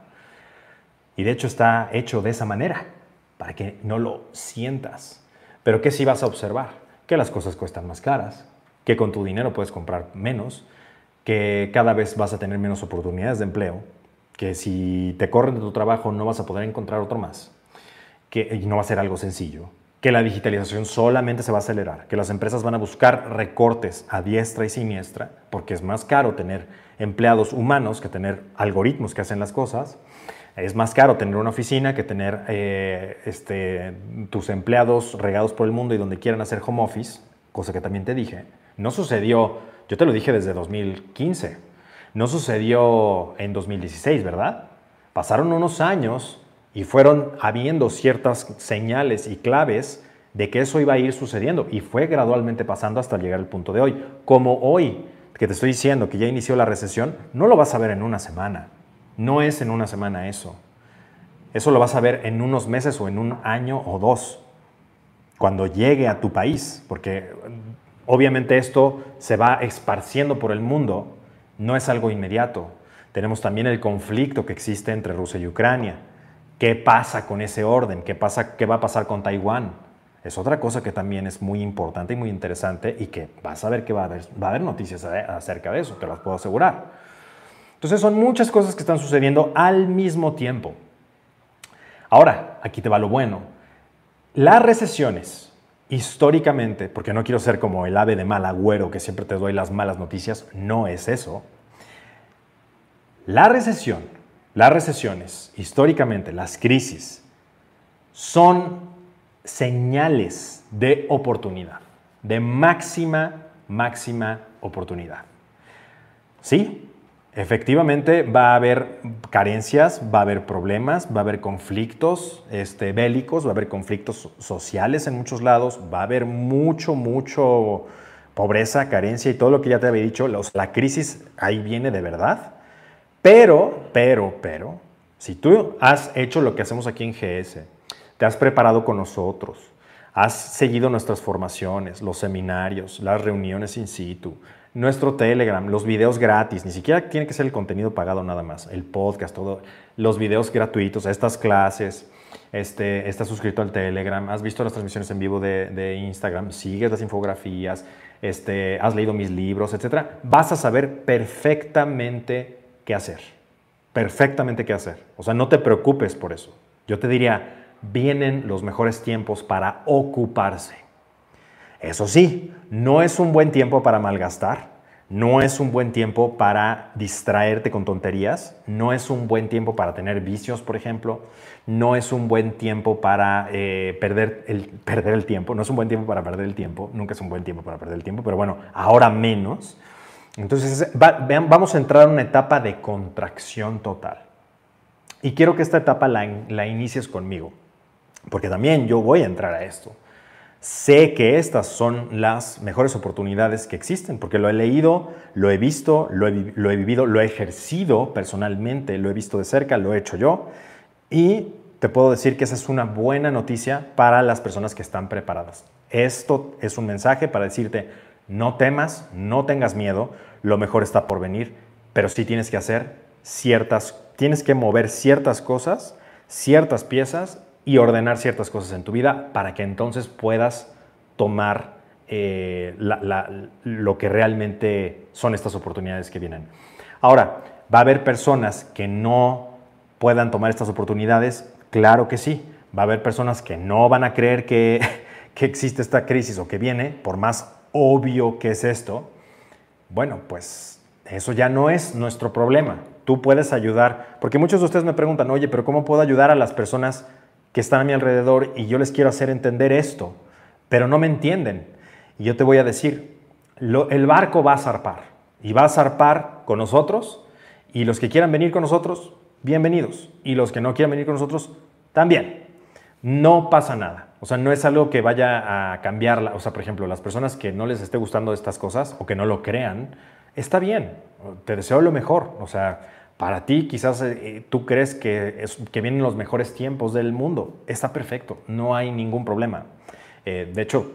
Y de hecho está hecho de esa manera, para que no lo sientas. Pero ¿qué sí vas a observar? Que las cosas cuestan más caras, que con tu dinero puedes comprar menos, que cada vez vas a tener menos oportunidades de empleo, que si te corren de tu trabajo no vas a poder encontrar otro más, que no va a ser algo sencillo, que la digitalización solamente se va a acelerar, que las empresas van a buscar recortes a diestra y siniestra, porque es más caro tener empleados humanos que tener algoritmos que hacen las cosas, es más caro tener una oficina que tener eh, este, tus empleados regados por el mundo y donde quieran hacer home office, cosa que también te dije. No sucedió, yo te lo dije desde 2015, no sucedió en 2016, ¿verdad? Pasaron unos años y fueron habiendo ciertas señales y claves de que eso iba a ir sucediendo y fue gradualmente pasando hasta llegar al punto de hoy. Como hoy, que te estoy diciendo que ya inició la recesión, no lo vas a ver en una semana. No es en una semana eso. Eso lo vas a ver en unos meses o en un año o dos, cuando llegue a tu país, porque obviamente esto se va esparciendo por el mundo, no es algo inmediato. Tenemos también el conflicto que existe entre Rusia y Ucrania. ¿Qué pasa con ese orden? ¿Qué, pasa, qué va a pasar con Taiwán? Es otra cosa que también es muy importante y muy interesante y que vas a ver que va a haber, va a haber noticias acerca de eso, te las puedo asegurar. Entonces son muchas cosas que están sucediendo al mismo tiempo. Ahora, aquí te va lo bueno. Las recesiones, históricamente, porque no quiero ser como el ave de mal agüero que siempre te doy las malas noticias, no es eso. La recesión, las recesiones, históricamente, las crisis, son señales de oportunidad, de máxima, máxima oportunidad. Sí, efectivamente va a haber carencias, va a haber problemas, va a haber conflictos este, bélicos, va a haber conflictos sociales en muchos lados, va a haber mucho, mucho pobreza, carencia y todo lo que ya te había dicho, la crisis ahí viene de verdad. Pero, pero, pero, si tú has hecho lo que hacemos aquí en GS, te has preparado con nosotros, has seguido nuestras formaciones, los seminarios, las reuniones in situ, nuestro Telegram, los videos gratis, ni siquiera tiene que ser el contenido pagado nada más, el podcast, todo, los videos gratuitos, estas clases, este, estás suscrito al Telegram, has visto las transmisiones en vivo de, Instagram, sigues las infografías, este, has leído mis libros, etc. Vas a saber perfectamente qué hacer, perfectamente qué hacer. O sea, no te preocupes por eso. Yo te diría, vienen los mejores tiempos para ocuparse. Eso sí, no es un buen tiempo para malgastar, no es un buen tiempo para distraerte con tonterías, no es un buen tiempo para tener vicios, por ejemplo, no es un buen tiempo para eh, perder, el, *laughs* perder el tiempo, no es un buen tiempo para perder el tiempo, nunca es un buen tiempo para perder el tiempo, pero bueno, ahora menos. Entonces, vamos a entrar en una etapa de contracción total. Y quiero que esta etapa la, la inicies conmigo porque también yo voy a entrar a esto. Sé que estas son las mejores oportunidades que existen, porque lo he leído, lo he visto, lo he, vivido, lo he ejercido personalmente, lo he visto de cerca, lo he hecho yo, y te puedo decir que esa es una buena noticia para las personas que están preparadas. Esto es un mensaje para decirte, no temas, no tengas miedo, lo mejor está por venir, pero sí tienes que hacer ciertas, tienes que mover ciertas cosas, ciertas piezas y ordenar ciertas cosas en tu vida para que entonces puedas tomar eh, lo que realmente son estas oportunidades que vienen. Ahora, ¿va a haber personas que no puedan tomar estas oportunidades? Claro que sí. Va a haber personas que no van a creer que, *laughs* que existe esta crisis o que viene, por más obvio que es esto. Bueno, pues eso ya no es nuestro problema. Tú puedes ayudar, porque muchos de ustedes me preguntan, oye, pero ¿cómo puedo ayudar a las personas que están a mi alrededor y yo les quiero hacer entender esto, pero no me entienden. Y yo te voy a decir, el barco va a zarpar y va a zarpar con nosotros y los que quieran venir con nosotros, bienvenidos. Y los que no quieran venir con nosotros, también. No pasa nada. O sea, no es algo que vaya a cambiar. O sea, por ejemplo, las personas que no les esté gustando estas cosas o que no lo crean, está bien. Te deseo lo mejor. O sea, para ti quizás eh, tú crees que, que vienen los mejores tiempos del mundo. Está perfecto, no hay ningún problema. Eh, de hecho,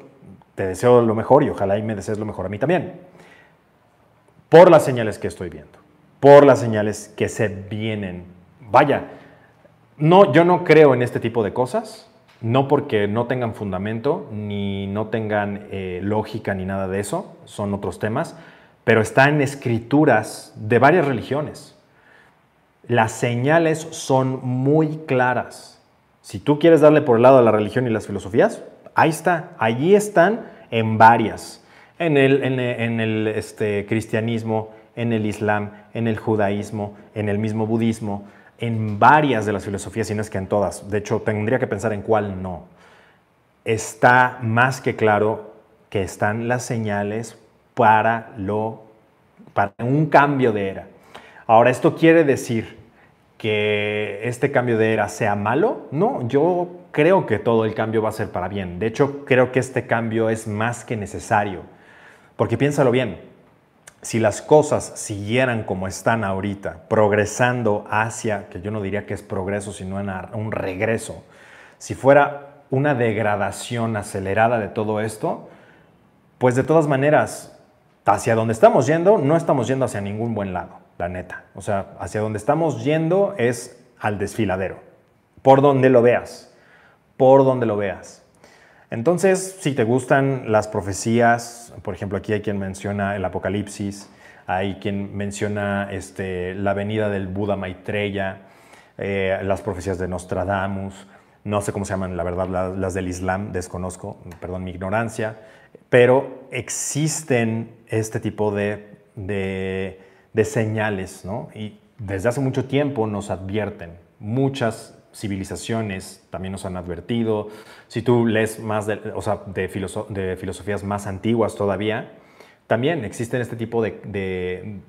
te deseo lo mejor y ojalá y me desees lo mejor a mí también. Por las señales que estoy viendo, por las señales que se vienen. Vaya, no, yo no creo en este tipo de cosas, no porque no tengan fundamento, ni no tengan eh, lógica, ni nada de eso, son otros temas, pero está en escrituras de varias religiones las señales son muy claras. Si tú quieres darle por el lado de la religión y las filosofías, ahí está, allí están en varias. En el, este, cristianismo, en el islam, en el judaísmo, en el mismo budismo, en varias de las filosofías, y no es que en todas. De hecho, tendría que pensar en cuál no. Está más que claro que están las señales para, lo, para un cambio de era. Ahora, esto quiere decir que este cambio de era sea malo. No, yo creo que todo el cambio va a ser para bien. De hecho, creo que este cambio es más que necesario. Porque piénsalo bien, si las cosas siguieran como están ahorita, progresando hacia, que yo no diría que es progreso, sino un regreso, si fuera una degradación acelerada de todo esto, pues de todas maneras, hacia donde estamos yendo, no estamos yendo hacia ningún buen lado, la neta. O sea, hacia donde estamos yendo es al desfiladero, por donde lo veas, por donde lo veas. Entonces, si te gustan las profecías, por ejemplo, aquí hay quien menciona el Apocalipsis, hay quien menciona este, la venida del Buda Maitreya, eh, las profecías de Nostradamus, no sé cómo se llaman, la verdad, las, del Islam, desconozco, perdón mi ignorancia, pero existen este tipo de, de señales, ¿no? Y desde hace mucho tiempo nos advierten, muchas civilizaciones también nos han advertido. Si tú lees más de, o sea, de, filosofías más antiguas todavía, también existen este tipo de,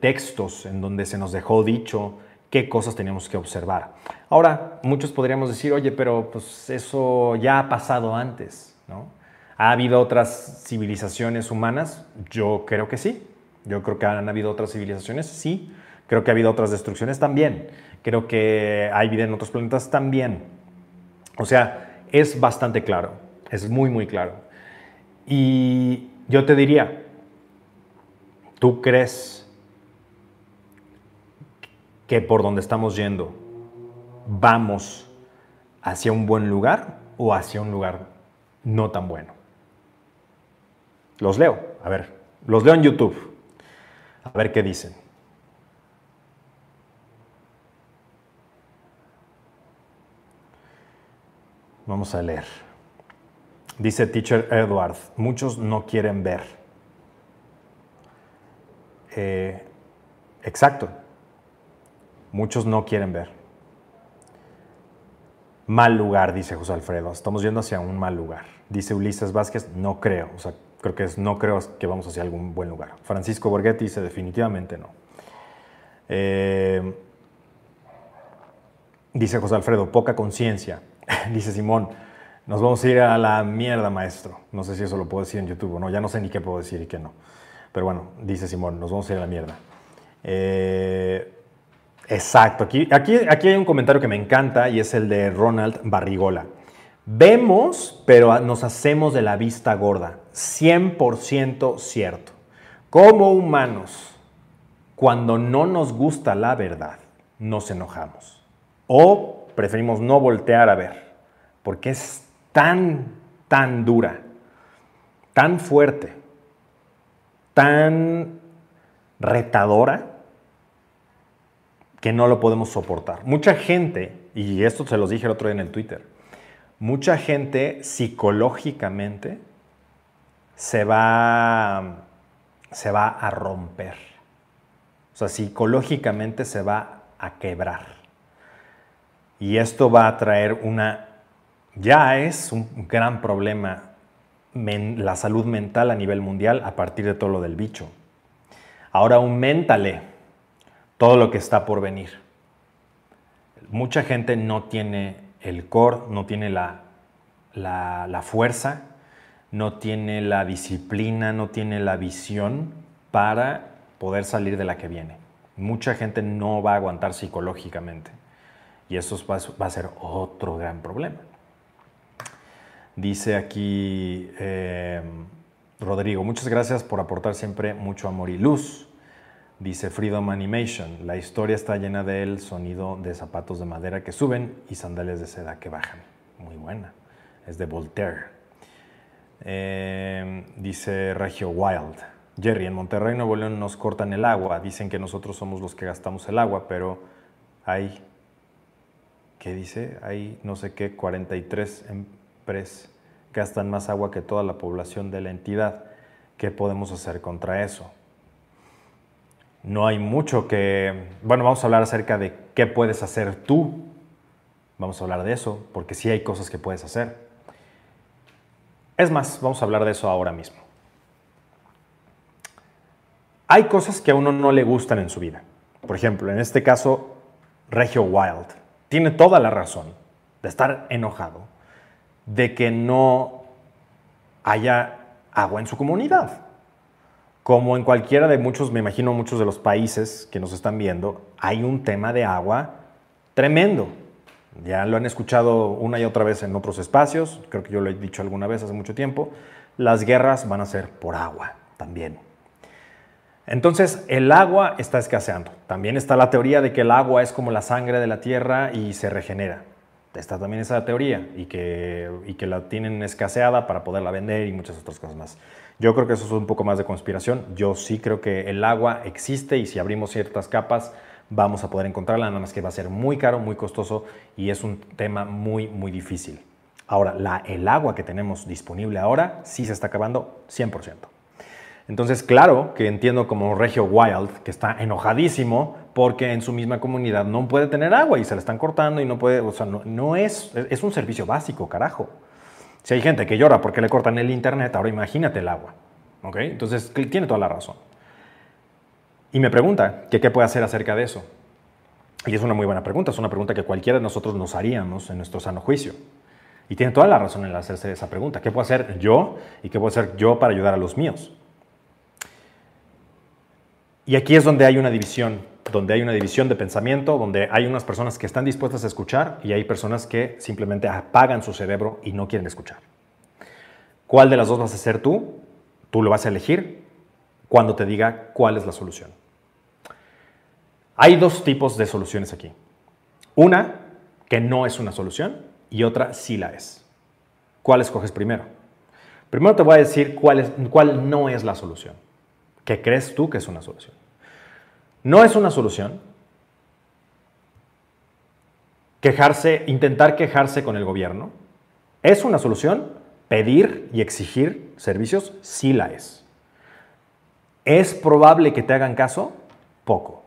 textos en donde se nos dejó dicho qué cosas teníamos que observar. Ahora, muchos podríamos decir, oye, pero pues eso ya ha pasado antes, ¿no? ¿Ha habido otras civilizaciones humanas? Yo creo que sí. Yo creo que han habido otras civilizaciones, sí. Creo que ha habido otras destrucciones también. Creo que hay vida en otros planetas también. O sea, es bastante claro, es muy, muy claro. Y yo te diría, ¿tú crees que por donde estamos yendo vamos hacia un buen lugar o hacia un lugar no tan bueno? Los leo, a ver, los leo en YouTube, a ver qué dicen. Vamos a leer. Dice Teacher Edward, muchos no quieren ver. Eh, exacto, muchos no quieren ver. Mal lugar, dice José Alfredo. Estamos yendo hacia un mal lugar. Dice Ulises Vázquez, no creo. O sea, creo que es no creo que vamos hacia algún buen lugar. Francisco Borghetti dice, definitivamente no. Eh, dice José Alfredo, poca conciencia. *laughs* Dice Simón, nos vamos a ir a la mierda, maestro. No sé si eso lo puedo decir en YouTube o no, ya no sé ni qué puedo decir y qué no. Pero bueno, dice Simón, nos vamos a ir a la mierda. Eh, exacto, aquí, aquí, aquí hay un comentario que me encanta y es el de Ronald Barrigola. Vemos, pero nos hacemos de la vista gorda. 100% cierto. Como humanos, cuando no nos gusta la verdad, nos enojamos. O preferimos no voltear a ver, porque es tan, tan dura, tan fuerte, tan retadora, que no lo podemos soportar. Mucha gente, y esto se los dije el otro día en el Twitter, mucha gente psicológicamente se va, se va a romper. O sea, psicológicamente se va a quebrar. Y esto va a traer una, ya es un gran problema la salud mental a nivel mundial a partir de todo lo del bicho. Ahora aumentale todo lo que está por venir. Mucha gente no tiene el core, no tiene la, la, fuerza, no tiene la disciplina, no tiene la visión para poder salir de la que viene. Mucha gente no va a aguantar psicológicamente. Y eso va, a ser otro gran problema. Dice aquí em, Rodrigo, muchas gracias por aportar siempre mucho amor y luz. Dice Freedom Animation, la historia está llena del sonido de zapatos de madera que suben y sandalias de seda que bajan. Muy buena. Es de Voltaire. Em, dice Regio Wild. Jerry, en Monterrey, Nuevo León nos cortan el agua. Dicen que nosotros somos los que gastamos el agua, pero hay ¿qué dice? Hay no sé qué, 43 empresas gastan más agua que toda la población de la entidad. ¿Qué podemos hacer contra eso? No hay mucho que... Bueno, vamos a hablar acerca de qué puedes hacer tú. Vamos a hablar de eso, porque sí hay cosas que puedes hacer. Es más, vamos a hablar de eso ahora mismo. Hay cosas que a uno no le gustan en su vida. Por ejemplo, en este caso, Regio Wild tiene toda la razón de estar enojado de que no haya agua en su comunidad. Como en cualquiera de muchos, me imagino muchos de los países que nos están viendo, hay un tema de agua tremendo. Ya lo han escuchado una y otra vez en otros espacios, creo que yo lo he dicho alguna vez hace mucho tiempo, las guerras van a ser por agua también. Entonces, el agua está escaseando. También está la teoría de que el agua es como la sangre de la tierra y se regenera. Está también esa teoría y que, y que la tienen escaseada para poderla vender y muchas otras cosas más. Yo creo que eso es un poco más de conspiración. Yo sí creo que el agua existe y si abrimos ciertas capas vamos a poder encontrarla, nada más que va a ser muy caro, muy costoso y es un tema muy, muy difícil. Ahora, la, el agua que tenemos disponible ahora sí se está acabando 100%. Entonces, claro que entiendo como Regio Wild, que está enojadísimo porque en su misma comunidad no puede tener agua y se la están cortando y no puede, o sea, no, es, es un servicio básico, carajo. Si hay gente que llora porque le cortan el internet, ahora imagínate el agua. ¿Ok? Entonces, tiene toda la razón. Y me pregunta qué puede hacer acerca de eso. Y es una muy buena pregunta, es una pregunta que cualquiera de nosotros nos haríamos en nuestro sano juicio. Y tiene toda la razón en hacerse esa pregunta. ¿Qué puedo hacer yo y qué puedo hacer yo para ayudar a los míos? Y aquí es donde hay una división, donde hay una división de pensamiento, donde hay unas personas que están dispuestas a escuchar y hay personas que simplemente apagan su cerebro y no quieren escuchar. ¿Cuál de las dos vas a ser tú? Tú lo vas a elegir cuando te diga cuál es la solución. Hay dos tipos de soluciones aquí. Una que no es una solución y otra sí la es. ¿Cuál escoges primero? Primero te voy a decir cuál, cuál no es la solución. ¿Qué crees tú que es una solución? No es una solución quejarse, intentar quejarse con el gobierno. ¿Es una solución? Pedir y exigir servicios, sí la es. ¿Es probable que te hagan caso? Poco.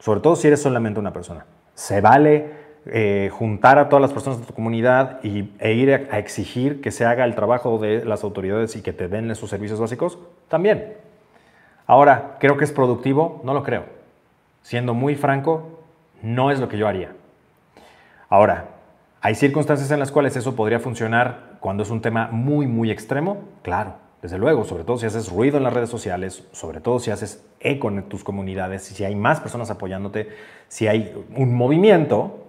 Sobre todo si eres solamente una persona. Se vale eh, juntar a todas las personas de tu comunidad y, e ir a, a, exigir que se haga el trabajo de las autoridades y que te den esos servicios básicos, también. Ahora, ¿creo que es productivo? No lo creo. Siendo muy franco, no es lo que yo haría. Ahora, ¿hay circunstancias en las cuales eso podría funcionar cuando es un tema muy, muy extremo? Claro, desde luego, sobre todo si haces ruido en las redes sociales, sobre todo si haces eco en tus comunidades, si hay más personas apoyándote, si hay un movimiento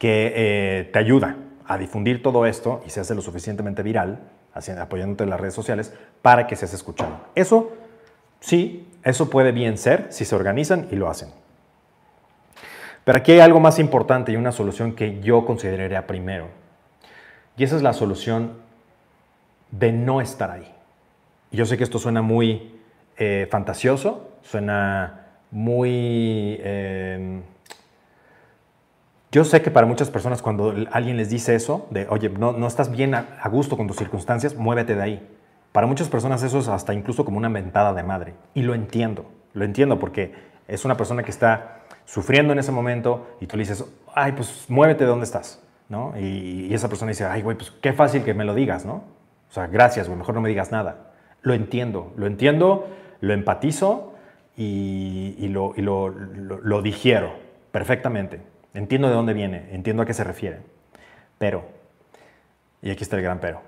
que eh, te ayuda a difundir todo esto y se hace lo suficientemente viral, apoyándote en las redes sociales, para que seas escuchado. Eso Sí, eso puede bien ser si se organizan y lo hacen. Pero aquí hay algo más importante y una solución que yo consideraría primero. Y esa es la solución de no estar ahí. Yo sé que esto suena muy eh, fantasioso, suena muy... Em, yo sé que para muchas personas cuando alguien les dice eso, de, oye, no, no estás bien a gusto con tus circunstancias, muévete de ahí. Para muchas personas eso es hasta incluso como una mentada de madre. Y lo entiendo, lo entiendo porque es una persona que está sufriendo en ese momento y tú le dices, ay, pues muévete de donde estás, ¿no? Y, esa persona dice, ay, güey, pues qué fácil que me lo digas, ¿no? O sea, gracias, güey, mejor no me digas nada. Lo entiendo, lo entiendo, lo empatizo y, lo, y lo, lo digiero perfectamente. Entiendo de dónde viene, entiendo a qué se refiere. Pero, y aquí está el gran pero,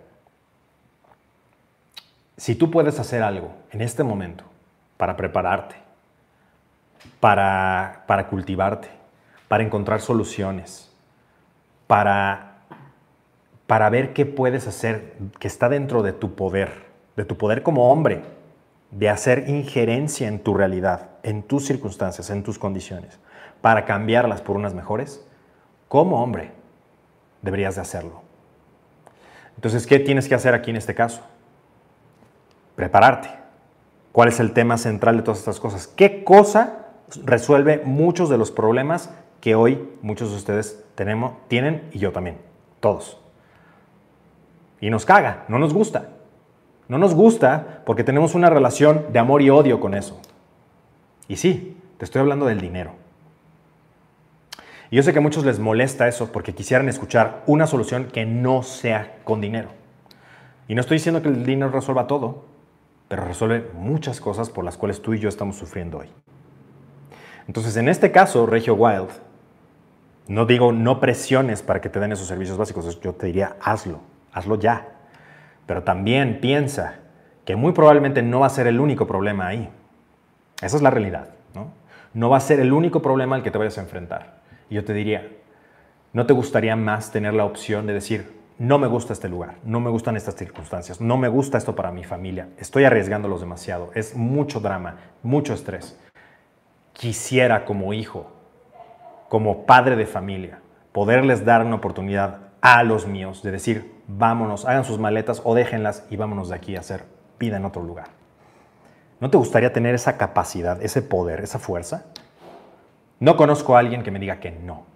si tú puedes hacer algo en este momento para prepararte, para, para cultivarte, para encontrar soluciones, para, para ver qué puedes hacer que está dentro de tu poder, de tu poder como hombre, de hacer injerencia en tu realidad, en tus circunstancias, en tus condiciones, para cambiarlas por unas mejores, como hombre deberías de hacerlo. Entonces, ¿qué tienes que hacer aquí en este caso? Prepararte. ¿Cuál es el tema central de todas estas cosas? ¿Qué cosa resuelve muchos de los problemas que hoy muchos de ustedes tenemos, tienen y yo también? Todos. Y nos caga, no nos gusta. No nos gusta porque tenemos una relación de amor y odio con eso. Y sí, te estoy hablando del dinero. Y yo sé que a muchos les molesta eso porque quisieran escuchar una solución que no sea con dinero. Y no estoy diciendo que el dinero resuelva todo, pero resuelve muchas cosas por las cuales tú y yo estamos sufriendo hoy. Entonces, en este caso, Regio Wild, No digo no presiones para que te den esos servicios básicos, yo te diría hazlo, hazlo ya. Pero también piensa que muy probablemente no va a ser el único problema ahí. Esa es la realidad, ¿no? No va a ser el único problema al que te vayas a enfrentar. Y yo te diría, ¿no te gustaría más tener la opción de decir, no me gusta este lugar, no me gustan estas circunstancias, no me gusta esto para mi familia, estoy arriesgándolos demasiado, es mucho drama, mucho estrés. Quisiera como hijo, como padre de familia, poderles dar una oportunidad a los míos de decir, vámonos, hagan sus maletas o déjenlas y vámonos de aquí a hacer vida en otro lugar. ¿No te gustaría tener esa capacidad, ese poder, esa fuerza? No conozco a alguien que me diga que no.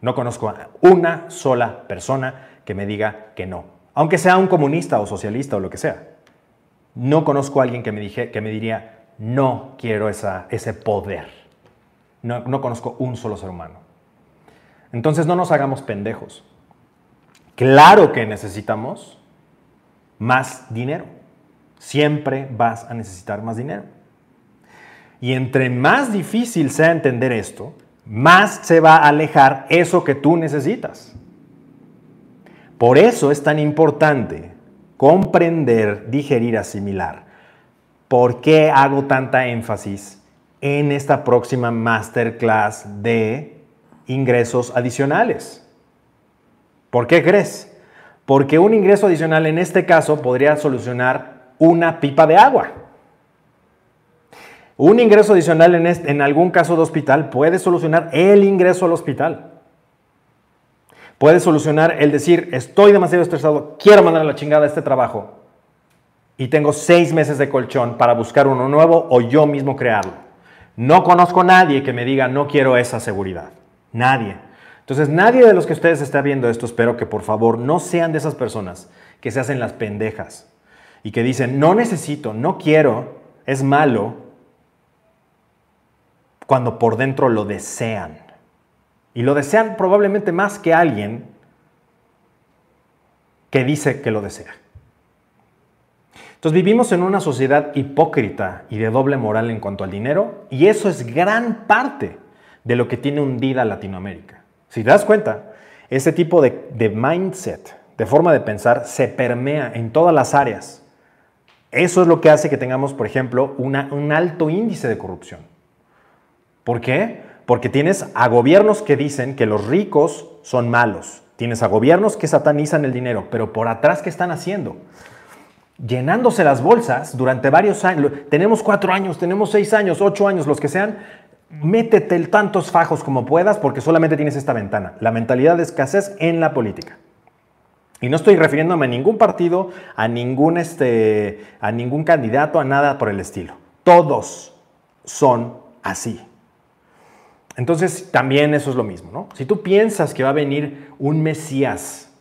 No conozco a una sola persona que me diga que no. Aunque sea un comunista o socialista o lo que sea. No conozco a alguien que me, dije, que me diría, no quiero ese poder. No, no conozco un solo ser humano. Entonces no nos hagamos pendejos. Claro que necesitamos más dinero. Siempre vas a necesitar más dinero. Y entre más difícil sea entender esto, más se va a alejar eso que tú necesitas. Por eso es tan importante comprender, digerir, asimilar. ¿Por qué hago tanta énfasis en esta próxima masterclass de ingresos adicionales? ¿Por qué crees? Porque un ingreso adicional en este caso podría solucionar una pipa de agua. Un ingreso adicional en, en algún caso de hospital puede solucionar el ingreso al hospital. Puede solucionar el decir, estoy demasiado estresado, quiero mandar a la chingada este trabajo y tengo seis meses de colchón para buscar uno nuevo o yo mismo crearlo. No conozco a nadie que me diga, no quiero esa seguridad. Nadie. Entonces, nadie de los que ustedes están viendo esto, espero que por favor no sean de esas personas que se hacen las pendejas y que dicen, no necesito, no quiero, es malo, cuando por dentro lo desean. Y lo desean probablemente más que alguien que dice que lo desea. Entonces vivimos en una sociedad hipócrita y de doble moral en cuanto al dinero y eso es gran parte de lo que tiene hundida Latinoamérica. Si te das cuenta, ese tipo de, mindset, de forma de pensar, se permea en todas las áreas. Eso es lo que hace que tengamos, por ejemplo, un alto índice de corrupción. ¿Por qué? Porque tienes a gobiernos que dicen que los ricos son malos. Tienes a gobiernos que satanizan el dinero, pero por atrás, ¿qué están haciendo? Llenándose las bolsas durante varios años. Tenemos cuatro años, tenemos seis años, ocho años, los que sean. Métete tantos fajos como puedas porque solamente tienes esta ventana. La mentalidad de escasez en la política. Y no estoy refiriéndome a ningún partido, a ningún, este, a ningún candidato, a nada por el estilo. Todos son así. Entonces, también eso es lo mismo, ¿no? Si tú piensas que va a venir un Mesías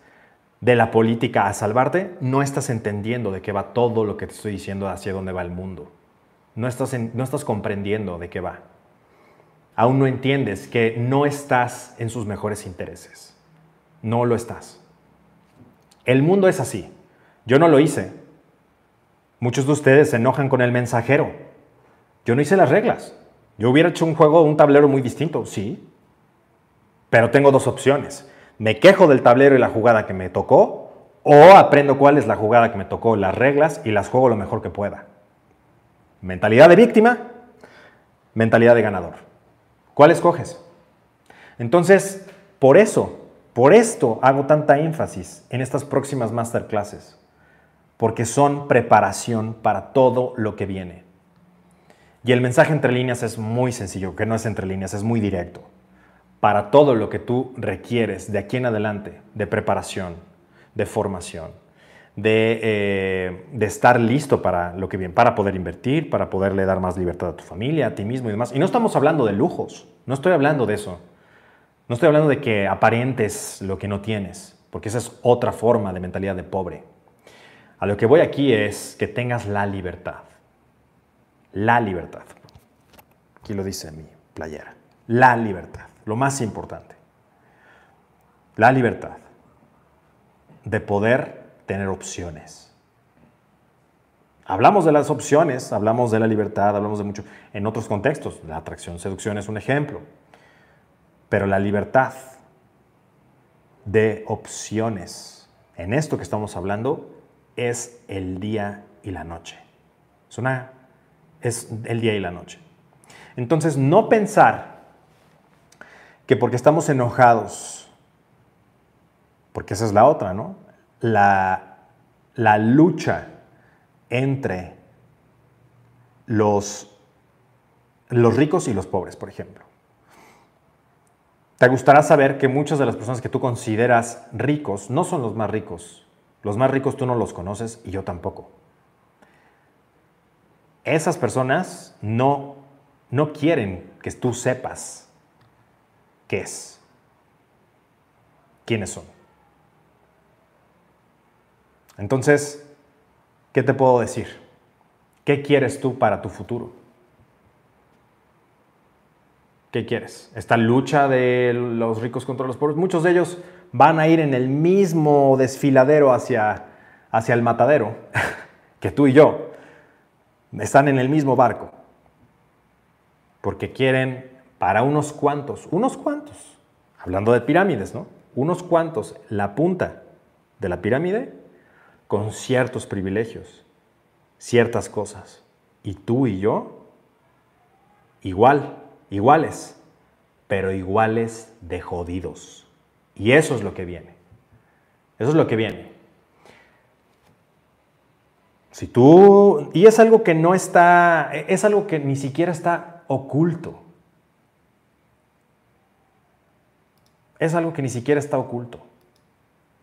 de la política a salvarte, no estás entendiendo de qué va todo lo que te estoy diciendo hacia dónde va el mundo. No estás, no estás comprendiendo de qué va. Aún no entiendes que no estás en sus mejores intereses. No lo estás. El mundo es así. Yo no lo hice. Muchos de ustedes se enojan con el mensajero. Yo no hice las reglas. Yo hubiera hecho un juego, un tablero muy distinto, sí. Pero tengo dos opciones. Me quejo del tablero y la jugada que me tocó, o aprendo cuál es la jugada que me tocó, las reglas, y las juego lo mejor que pueda. Mentalidad de víctima, mentalidad de ganador. ¿Cuál escoges? Entonces, por eso, por esto hago tanta énfasis en estas próximas masterclasses, porque son preparación para todo lo que viene. Y el mensaje entre líneas es muy sencillo, que no es entre líneas, es muy directo. Para todo lo que tú requieres de aquí en adelante, de preparación, de formación, de, eh, de, estar listo para lo que viene, para poder invertir, para poderle dar más libertad a tu familia, a ti mismo y demás. Y no estamos hablando de lujos, no estoy hablando de eso. No estoy hablando de que aparentes lo que no tienes, porque esa es otra forma de mentalidad de pobre. A lo que voy aquí es que tengas la libertad la libertad. Aquí lo dice mi playera. La libertad, lo más importante. La libertad de poder tener opciones. Hablamos de las opciones, hablamos de la libertad, hablamos de mucho en otros contextos. La atracción, seducción es un ejemplo. Pero la libertad de opciones en esto que estamos hablando es el día y la noche. Es, una, es el día y la noche. Entonces, no pensar que porque estamos enojados, porque esa es la otra, ¿no? La, la lucha entre los, los ricos y los pobres, por ejemplo. Te gustará saber que muchas de las personas que tú consideras ricos no son los más ricos. Los más ricos tú no los conoces y yo tampoco. Esas personas no, no quieren que tú sepas qué es, quiénes son. Entonces, ¿qué te puedo decir? ¿Qué quieres tú para tu futuro? ¿Qué quieres? Esta lucha de los ricos contra los pobres, muchos de ellos van a ir en el mismo desfiladero hacia, hacia el matadero *laughs* que tú y yo. Están en el mismo barco. Porque quieren para unos cuantos, unos cuantos, hablando de pirámides, ¿no? Unos cuantos, la punta de la pirámide con ciertos privilegios, ciertas cosas. Y tú y yo, igual iguales, pero iguales de jodidos. Y eso es lo que viene. Eso es lo que viene. Si tú, y es algo que no está, es algo que ni siquiera está oculto. Es algo que ni siquiera está oculto.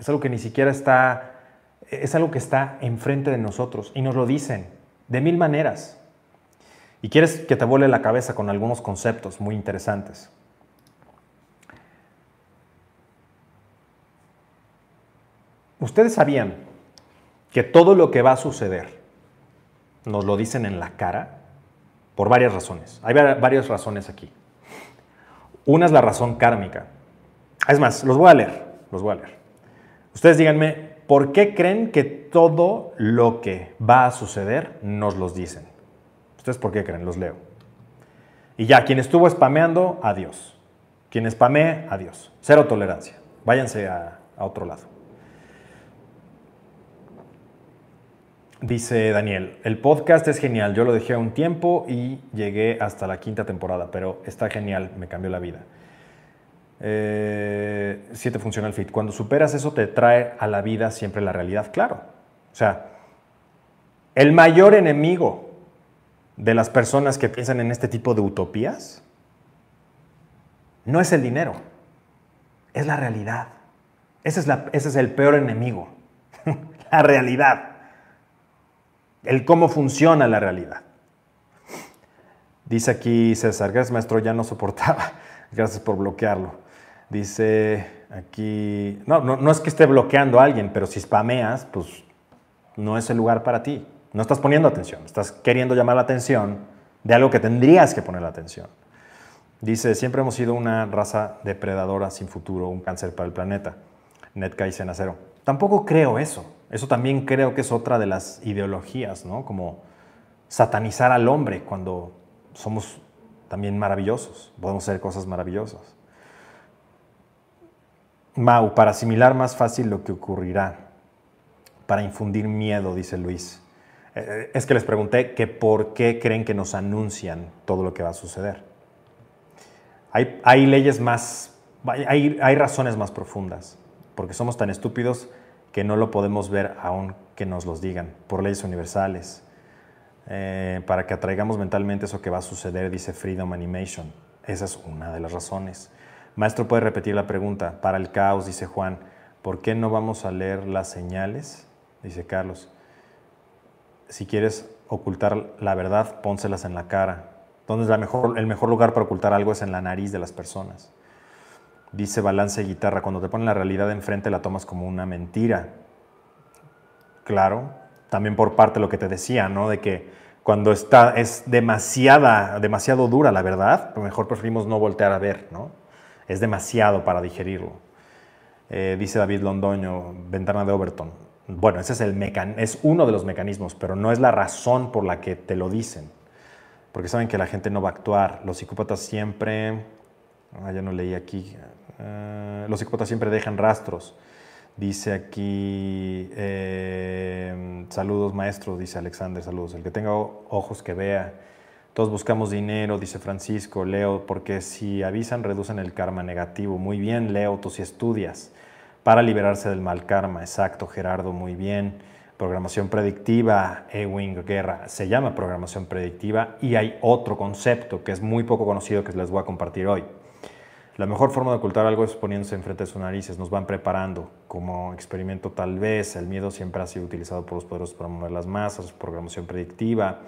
Es algo que ni siquiera está, es algo que está enfrente de nosotros y nos lo dicen de mil maneras y quieres que te vuele la cabeza con algunos conceptos muy interesantes. Ustedes sabían que todo lo que va a suceder nos lo dicen en la cara por varias razones. Hay varias razones aquí. Una es la razón kármica. Es más, los voy a leer, los voy a leer. Ustedes díganme, ¿por qué creen que todo lo que va a suceder nos los dicen? ¿Ustedes por qué creen? Los leo. Y ya, quien estuvo spameando, adiós. Quien spamee, adiós. Cero tolerancia. Váyanse a, a otro lado. Dice Daniel, el podcast es genial, yo lo dejé un tiempo y llegué hasta la quinta temporada, pero está genial, me cambió la vida. Eh, siete Funcional Fit, cuando superas eso te trae a la vida siempre la realidad, claro. O sea, el mayor enemigo de las personas que piensan en este tipo de utopías no es el dinero, es la realidad. Ese es, ese es el peor enemigo, *laughs* la realidad, el cómo funciona la realidad. Dice aquí César, gracias maestro, ya no soportaba, *laughs* gracias por bloquearlo. Dice aquí, no, no, no es que esté bloqueando a alguien, pero si spameas, pues no es el lugar para ti. No estás poniendo atención, estás queriendo llamar la atención de algo que tendrías que poner la atención. Dice, siempre hemos sido una raza depredadora sin futuro, un cáncer para el planeta. Netka y. Tampoco creo eso. Eso también creo que es otra de las ideologías, ¿no? Como satanizar al hombre cuando somos también maravillosos, podemos hacer cosas maravillosas. Mau, para asimilar más fácil lo que ocurrirá, para infundir miedo, dice Luis. Eh, es que les pregunté que por qué creen que nos anuncian todo lo que va a suceder. Hay, leyes más, hay, razones más profundas, porque somos tan estúpidos que no lo podemos ver aún que nos los digan, por leyes universales, eh, para que atraigamos mentalmente eso que va a suceder, dice Freedom Animation. Esa es una de las razones. Maestro, puede repetir la pregunta. Para el caos, dice Juan, ¿por qué no vamos a leer las señales? Dice Carlos si quieres ocultar la verdad, pónselas en la cara. ¿Dónde es la mejor, el mejor lugar para ocultar algo? Es en la nariz de las personas. Dice balance guitarra, cuando te ponen la realidad enfrente la tomas como una mentira. Claro, también por parte de lo que te decía, ¿no? De que cuando está, es demasiada, demasiado dura la verdad, pues mejor preferimos no voltear a ver, ¿no? Es demasiado para digerirlo. Eh, dice David Londoño, ventana de Overton bueno, ese es, el es uno de los mecanismos, pero no es la razón por la que te lo dicen. Porque saben que la gente no va a actuar. Los psicópatas siempre Ah, ya no leí aquí. Ah, los psicópatas siempre dejan rastros. Dice aquí, eh, saludos maestros, dice Alexander, saludos. El que tenga ojos que vea. Todos buscamos dinero, dice Francisco, Leo, porque si avisan reducen el karma negativo. Muy bien, Leo, tú si estudias. Para liberarse del mal karma, exacto, Gerardo, muy bien. Programación predictiva, Ewing Guerra, se llama programación predictiva y hay otro concepto que es muy poco conocido que les voy a compartir hoy. La mejor forma de ocultar algo es poniéndose enfrente de sus narices, nos van preparando como experimento tal vez, el miedo siempre ha sido utilizado por los poderosos para mover las masas, programación predictiva,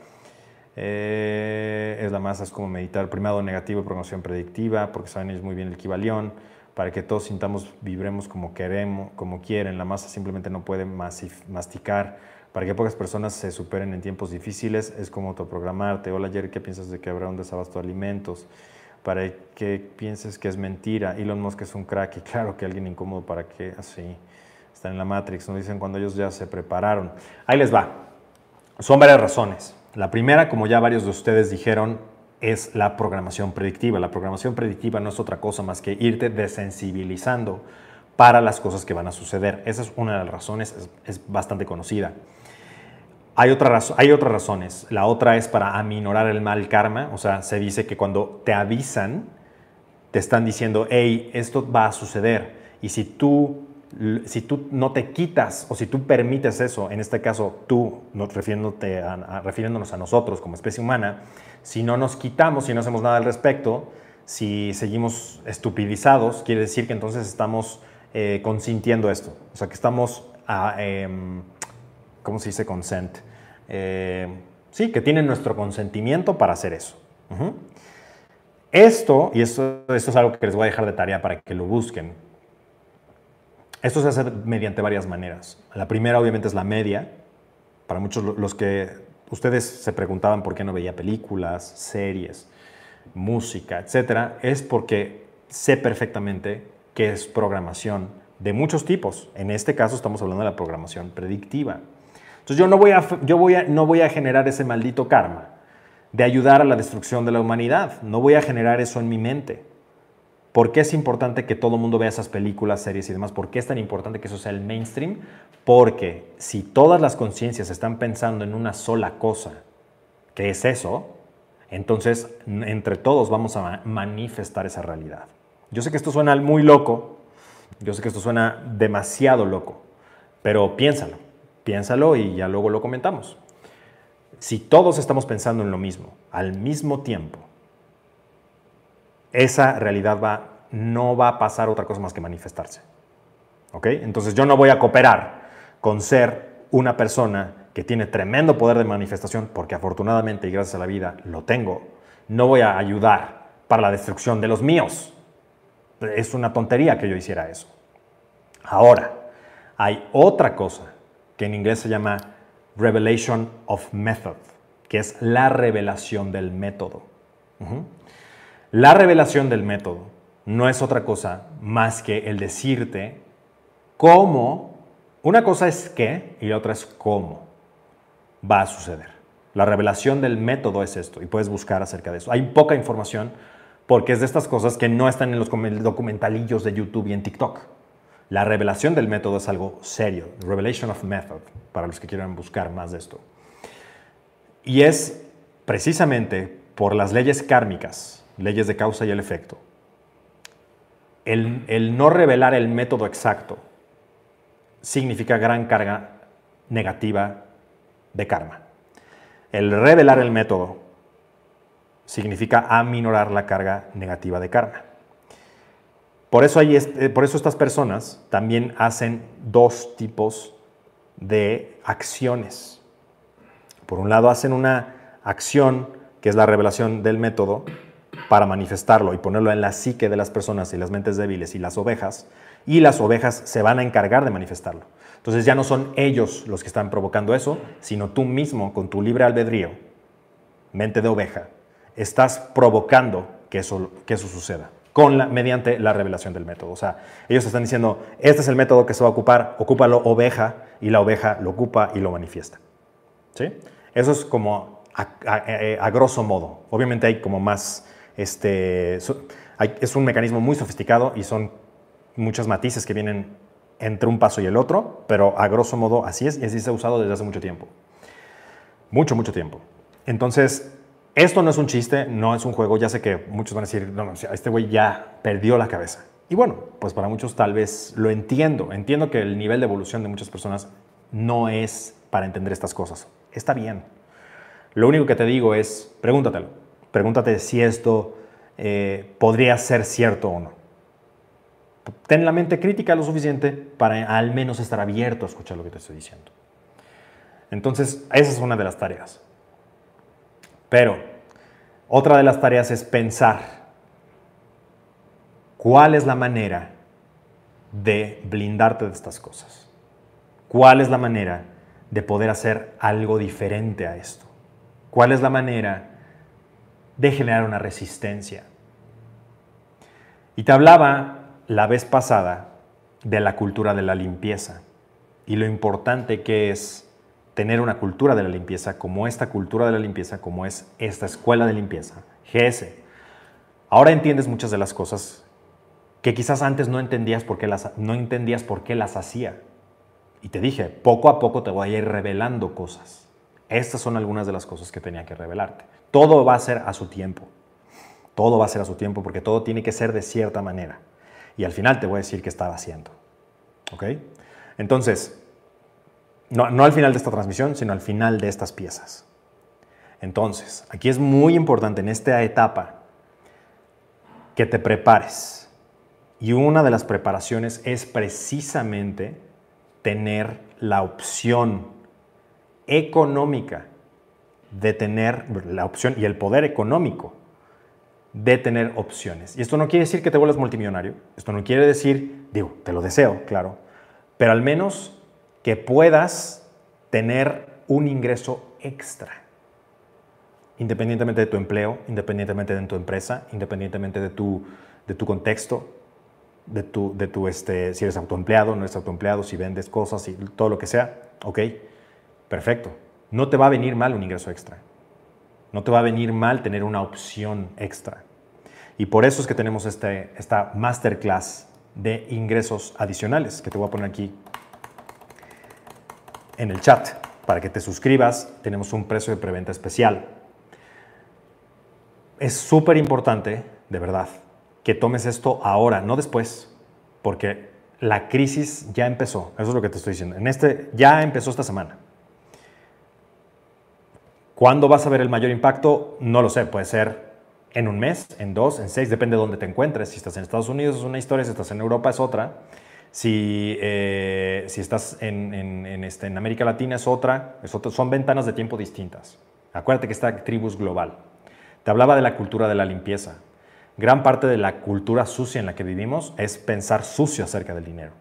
eh, es la masa, es como meditar, primado negativo, programación predictiva, porque saben ellos muy bien el equivalión, para que todos sintamos, vibremos como queremos, como quieren. La masa simplemente no puede masticar. Para que pocas personas se superen en tiempos difíciles, es como autoprogramarte. Hola Jerry, ¿qué piensas de que habrá un desabasto de alimentos? Para que pienses que es mentira. Elon Musk es un crack y *laughs* claro que alguien incómodo para que así están en la Matrix. Nos dicen cuando ellos ya se prepararon. Ahí les va. Son varias razones. La primera, como ya varios de ustedes dijeron, es la programación predictiva. La programación predictiva no es otra cosa más que irte desensibilizando para las cosas que van a suceder. Esa es una de las razones, es, bastante conocida. Hay, otra hay otras razones. La otra es para aminorar el mal karma. O sea, se dice que cuando te avisan, te están diciendo, hey, esto va a suceder. Y si tú, si tú no te quitas o si tú permites eso, en este caso tú, refiriéndonos a nosotros como especie humana, si no nos quitamos, si no hacemos nada al respecto, si seguimos estupidizados, quiere decir que entonces estamos eh, consintiendo esto. O sea, que estamos, a, em, ¿cómo se dice consent? Eh, sí, que tienen nuestro consentimiento para hacer eso. Esto, y esto, esto es algo que les voy a dejar de tarea para que lo busquen. Esto se hace mediante varias maneras. La primera obviamente es la media. Para muchos los que ustedes se preguntaban por qué no veía películas, series, música, etcétera, es porque sé perfectamente que es programación de muchos tipos. En este caso estamos hablando de la programación predictiva. Entonces yo no voy a, yo voy a, no voy a generar ese maldito karma de ayudar a la destrucción de la humanidad. No voy a generar eso en mi mente. ¿Por qué es importante que todo el mundo vea esas películas, series y demás? ¿Por qué es tan importante que eso sea el mainstream? Porque si todas las conciencias están pensando en una sola cosa, que es eso, entonces entre todos vamos a manifestar esa realidad. Yo sé que esto suena muy loco, yo sé que esto suena demasiado loco, pero piénsalo, piénsalo y ya luego lo comentamos. Si todos estamos pensando en lo mismo, al mismo tiempo, esa realidad va, no va a pasar otra cosa más que manifestarse. ¿Ok? Entonces yo no voy a cooperar con ser una persona que tiene tremendo poder de manifestación, porque afortunadamente y gracias a la vida lo tengo. No voy a ayudar para la destrucción de los míos. Es una tontería que yo hiciera eso. Ahora, hay otra cosa que en inglés se llama Revelation of Method, que es la revelación del método. La revelación del método no es otra cosa más que el decirte cómo, una cosa es qué y la otra es cómo va a suceder. La revelación del método es esto y puedes buscar acerca de eso. Hay poca información porque es de estas cosas que no están en los documentalillos de YouTube y en TikTok. La revelación del método es algo serio, Revelation of Method, para los que quieran buscar más de esto. Y es precisamente por las leyes kármicas leyes de causa y el efecto. El, no revelar el método exacto significa gran carga negativa de karma. El revelar el método significa aminorar la carga negativa de karma. Por eso, hay, eh, por eso estas personas también hacen dos tipos de acciones. Por un lado hacen una acción que es la revelación del método para manifestarlo y ponerlo en la psique de las personas y las mentes débiles y las ovejas, y las ovejas se van a encargar de manifestarlo. Entonces ya no son ellos los que están provocando eso, sino tú mismo con tu libre albedrío, mente de oveja, estás provocando que eso, que eso suceda con la, mediante la revelación del método. O sea, ellos están diciendo, este es el método que se va a ocupar, ocúpalo oveja, y la oveja lo ocupa y lo manifiesta. ¿Sí? Eso es como a, grosso modo. Obviamente hay como más este, es un mecanismo muy sofisticado y son muchos matices que vienen entre un paso y el otro, pero a grosso modo así es y así se ha usado desde hace mucho tiempo. Mucho, mucho tiempo. Entonces, esto no es un chiste, no es un juego. Ya sé que muchos van a decir, no, no, este güey ya perdió la cabeza. Y bueno, pues para muchos tal vez lo entiendo. Entiendo que el nivel de evolución de muchas personas no es para entender estas cosas. Está bien. Lo único que te digo es, pregúntatelo. Pregúntate si esto eh, podría ser cierto o no. Ten la mente crítica lo suficiente para al menos estar abierto a escuchar lo que te estoy diciendo. Entonces, esa es una de las tareas. Pero otra de las tareas es pensar cuál es la manera de blindarte de estas cosas. ¿Cuál es la manera de poder hacer algo diferente a esto? ¿Cuál es la manera de generar una resistencia? Y te hablaba la vez pasada de la cultura de la limpieza y lo importante que es tener una cultura de la limpieza como esta cultura de la limpieza, como es esta escuela de limpieza, GS. Ahora entiendes muchas de las cosas que quizás antes no entendías por qué las, no entendías por qué las hacía. Y te dije, poco a poco te voy a ir revelando cosas. Estas son algunas de las cosas que tenía que revelarte. Todo va a ser a su tiempo. Todo va a ser a su tiempo porque todo tiene que ser de cierta manera. Y al final te voy a decir qué estaba haciendo. ¿Ok? Entonces, no, al final de esta transmisión, sino al final de estas piezas. Entonces, aquí es muy importante en esta etapa que te prepares. Y una de las preparaciones es precisamente tener la opción económica de tener la opción y el poder económico de tener opciones. Y esto no quiere decir que te vuelvas multimillonario, esto no quiere decir, digo, te lo deseo, claro, pero al menos que puedas tener un ingreso extra, independientemente de tu empleo, independientemente de tu empresa, independientemente de tu, de tu contexto, de tu, de tu este, si eres autoempleado, no eres autoempleado, si vendes cosas y todo lo que sea, ok, perfecto. No te va a venir mal un ingreso extra. No te va a venir mal tener una opción extra. Y por eso es que tenemos este, esta masterclass de ingresos adicionales que te voy a poner aquí en el chat. Para que te suscribas, tenemos un precio de preventa especial. Es súper importante, de verdad, que tomes esto ahora, no después, porque la crisis ya empezó. Eso es lo que te estoy diciendo. En este, ya empezó esta semana. ¿Cuándo vas a ver el mayor impacto? No lo sé, puede ser en un mes, en dos, en seis, depende de dónde te encuentres. Si estás en Estados Unidos es una historia, si estás en Europa es otra. Si, eh, si estás en, en, este, en, América Latina es otra, son ventanas de tiempo distintas. Acuérdate que esta tribu es global. Te hablaba de la cultura de la limpieza. Gran parte de la cultura sucia en la que vivimos es pensar sucio acerca del dinero.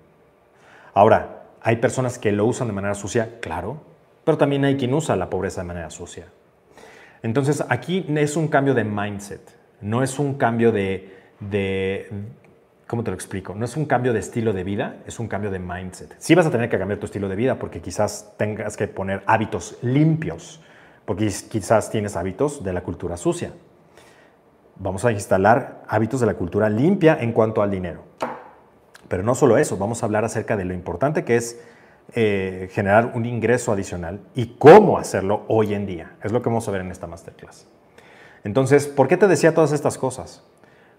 Ahora, ¿hay personas que lo usan de manera sucia? Claro, pero también hay quien usa la pobreza de manera sucia. Entonces aquí es un cambio de mindset, no es un cambio de, ¿cómo te lo explico? No es un cambio de estilo de vida, es un cambio de mindset. Sí vas a tener que cambiar tu estilo de vida porque quizás tengas que poner hábitos limpios, porque quizás tienes hábitos de la cultura sucia. Vamos a instalar hábitos de la cultura limpia en cuanto al dinero. Pero no solo eso, vamos a hablar acerca de lo importante que es eh, generar un ingreso adicional y cómo hacerlo hoy en día. Es lo que vamos a ver en esta masterclass. Entonces, ¿por qué te decía todas estas cosas?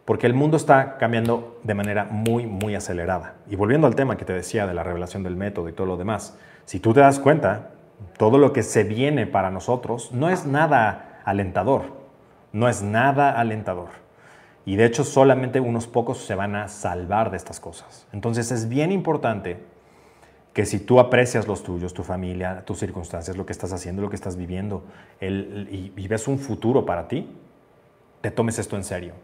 Porque el mundo está cambiando de manera muy, muy acelerada. Y volviendo al tema que te decía de la revelación del método y todo lo demás, si tú te das cuenta, todo lo que se viene para nosotros no es nada alentador, no es nada alentador. Y de hecho solamente unos pocos se van a salvar de estas cosas. Entonces es bien importante que si tú aprecias los tuyos, tu familia, tus circunstancias, lo que estás haciendo, lo que estás viviendo, y, ves un futuro para ti, te tomes esto en serio.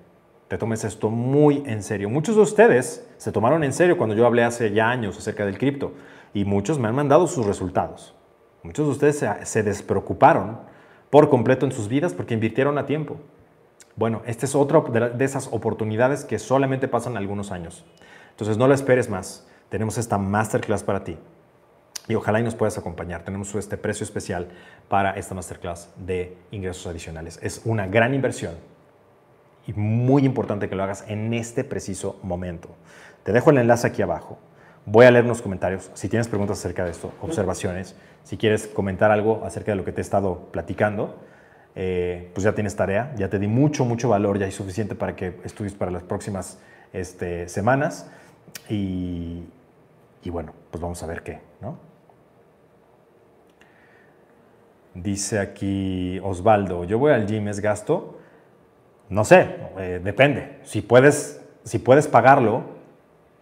Te tomes esto muy en serio. Muchos de ustedes se tomaron en serio cuando yo hablé hace ya años acerca del cripto y muchos me han mandado sus resultados. Muchos de ustedes se, despreocuparon por completo en sus vidas porque invirtieron a tiempo. Bueno, esta es otra de esas oportunidades que solamente pasan algunos años. Entonces no la esperes más tenemos esta masterclass para ti. Y ojalá y nos puedas acompañar. Tenemos este precio especial para esta masterclass de ingresos adicionales. Es una gran inversión y muy importante que lo hagas en este preciso momento. Te dejo el enlace aquí abajo. Voy a leer unos comentarios. Si tienes preguntas acerca de esto, observaciones, si quieres comentar algo acerca de lo que te he estado platicando, eh, pues ya tienes tarea, ya te di mucho, mucho valor, ya hay suficiente para que estudies para las próximas este, semanas. Y, y bueno, pues vamos a ver qué, ¿no? Dice aquí Osvaldo, yo voy al gym, ¿es gasto? No sé, eh, depende. Si puedes, si puedes pagarlo,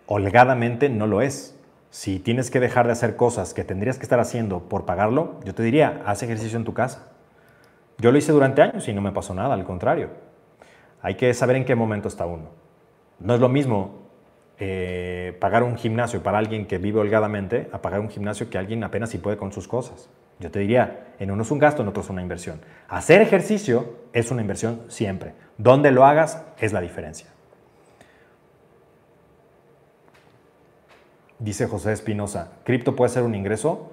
holgadamente no lo es. Si tienes que dejar de hacer cosas que tendrías que estar haciendo por pagarlo, yo te diría, haz ejercicio en tu casa. Yo lo hice durante años y no me pasó nada, al contrario. Hay que saber en qué momento está uno. No es lo mismo eh, pagar un gimnasio para alguien que vive holgadamente a pagar un gimnasio que alguien apenas si puede con sus cosas. Yo te diría, en uno es un gasto, en otro es una inversión. Hacer ejercicio es una inversión siempre. Donde lo hagas es la diferencia. Dice José Espinosa, ¿cripto puede ser un ingreso?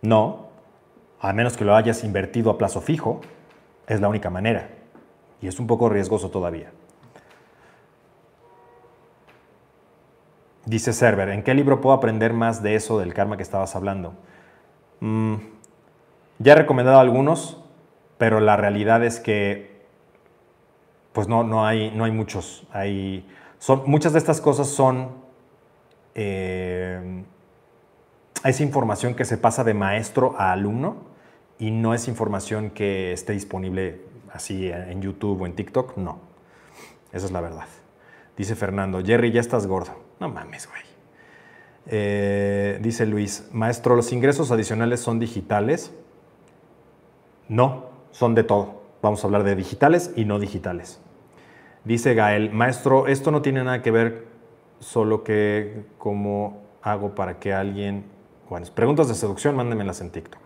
No, a menos que lo hayas invertido a plazo fijo, es la única manera. Y es un poco riesgoso todavía. Dice Server, ¿en qué libro puedo aprender más de eso del karma que estabas hablando? Mm, ya he recomendado algunos, pero la realidad es que pues no, no, hay, no hay muchos. Hay, son, muchas de estas cosas son eh, es información que se pasa de maestro a alumno y no es información que esté disponible así en YouTube o en TikTok, no. Esa es la verdad. Dice Fernando, Jerry, ya estás gordo. No mames, güey. Eh, dice Luis, maestro, ¿los ingresos adicionales son digitales? No, son de todo. Vamos a hablar de digitales y no digitales. Dice Gael, maestro, esto no tiene nada que ver solo que cómo hago para que alguien... Bueno, preguntas de seducción, mándenmelas en TikTok.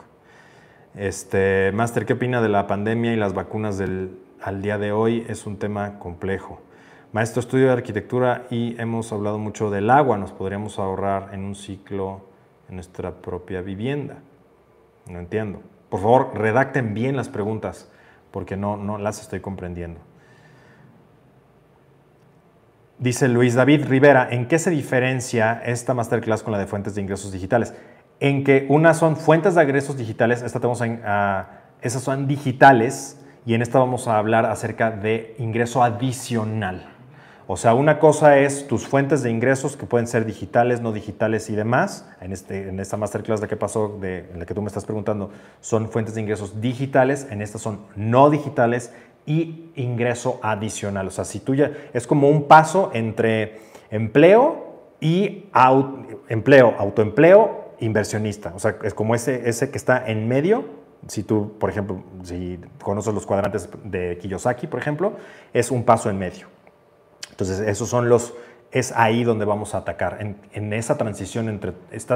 Este, Master, ¿qué opina de la pandemia y las vacunas del, al día de hoy? Es un tema complejo. Maestro, estudio de arquitectura y hemos hablado mucho del agua. Nos podríamos ahorrar en un ciclo en nuestra propia vivienda. No entiendo. Por favor, redacten bien las preguntas porque no, no las estoy comprendiendo. Dice Luis David Rivera, ¿en qué se diferencia esta masterclass con la de fuentes de ingresos digitales? En que unas son fuentes de ingresos digitales, esta tenemos esas son digitales y en esta vamos a hablar acerca de ingreso adicional. O sea, una cosa es tus fuentes de ingresos que pueden ser digitales, no digitales y demás. En, este, en esta masterclass de qué pasó, de, en la que tú me estás preguntando, son fuentes de ingresos digitales, en esta son no digitales y ingreso adicional. O sea, si tú ya es como un paso entre empleo y empleo, autoempleo, inversionista. O sea, es como ese, ese que está en medio. Si tú, por ejemplo, si conoces los cuadrantes de Kiyosaki, por ejemplo, es un paso en medio. Entonces, esos son los, es ahí donde vamos a atacar, en, esa transición entre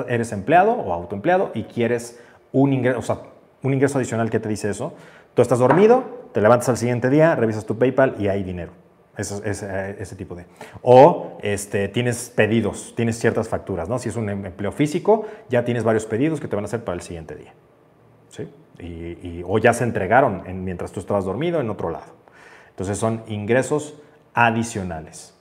eres empleado o autoempleado y quieres un ingreso, o sea, un ingreso adicional que te dice eso. Tú estás dormido, te levantas al siguiente día, revisas tu PayPal y hay dinero. Ese, tipo de. O este, tienes pedidos, tienes ciertas facturas, ¿no? Si es un em, empleo físico, ya tienes varios pedidos que te van a hacer para el siguiente día. ¿sí? Y, o ya se entregaron mientras tú estabas dormido en otro lado. Entonces son ingresos adicionales.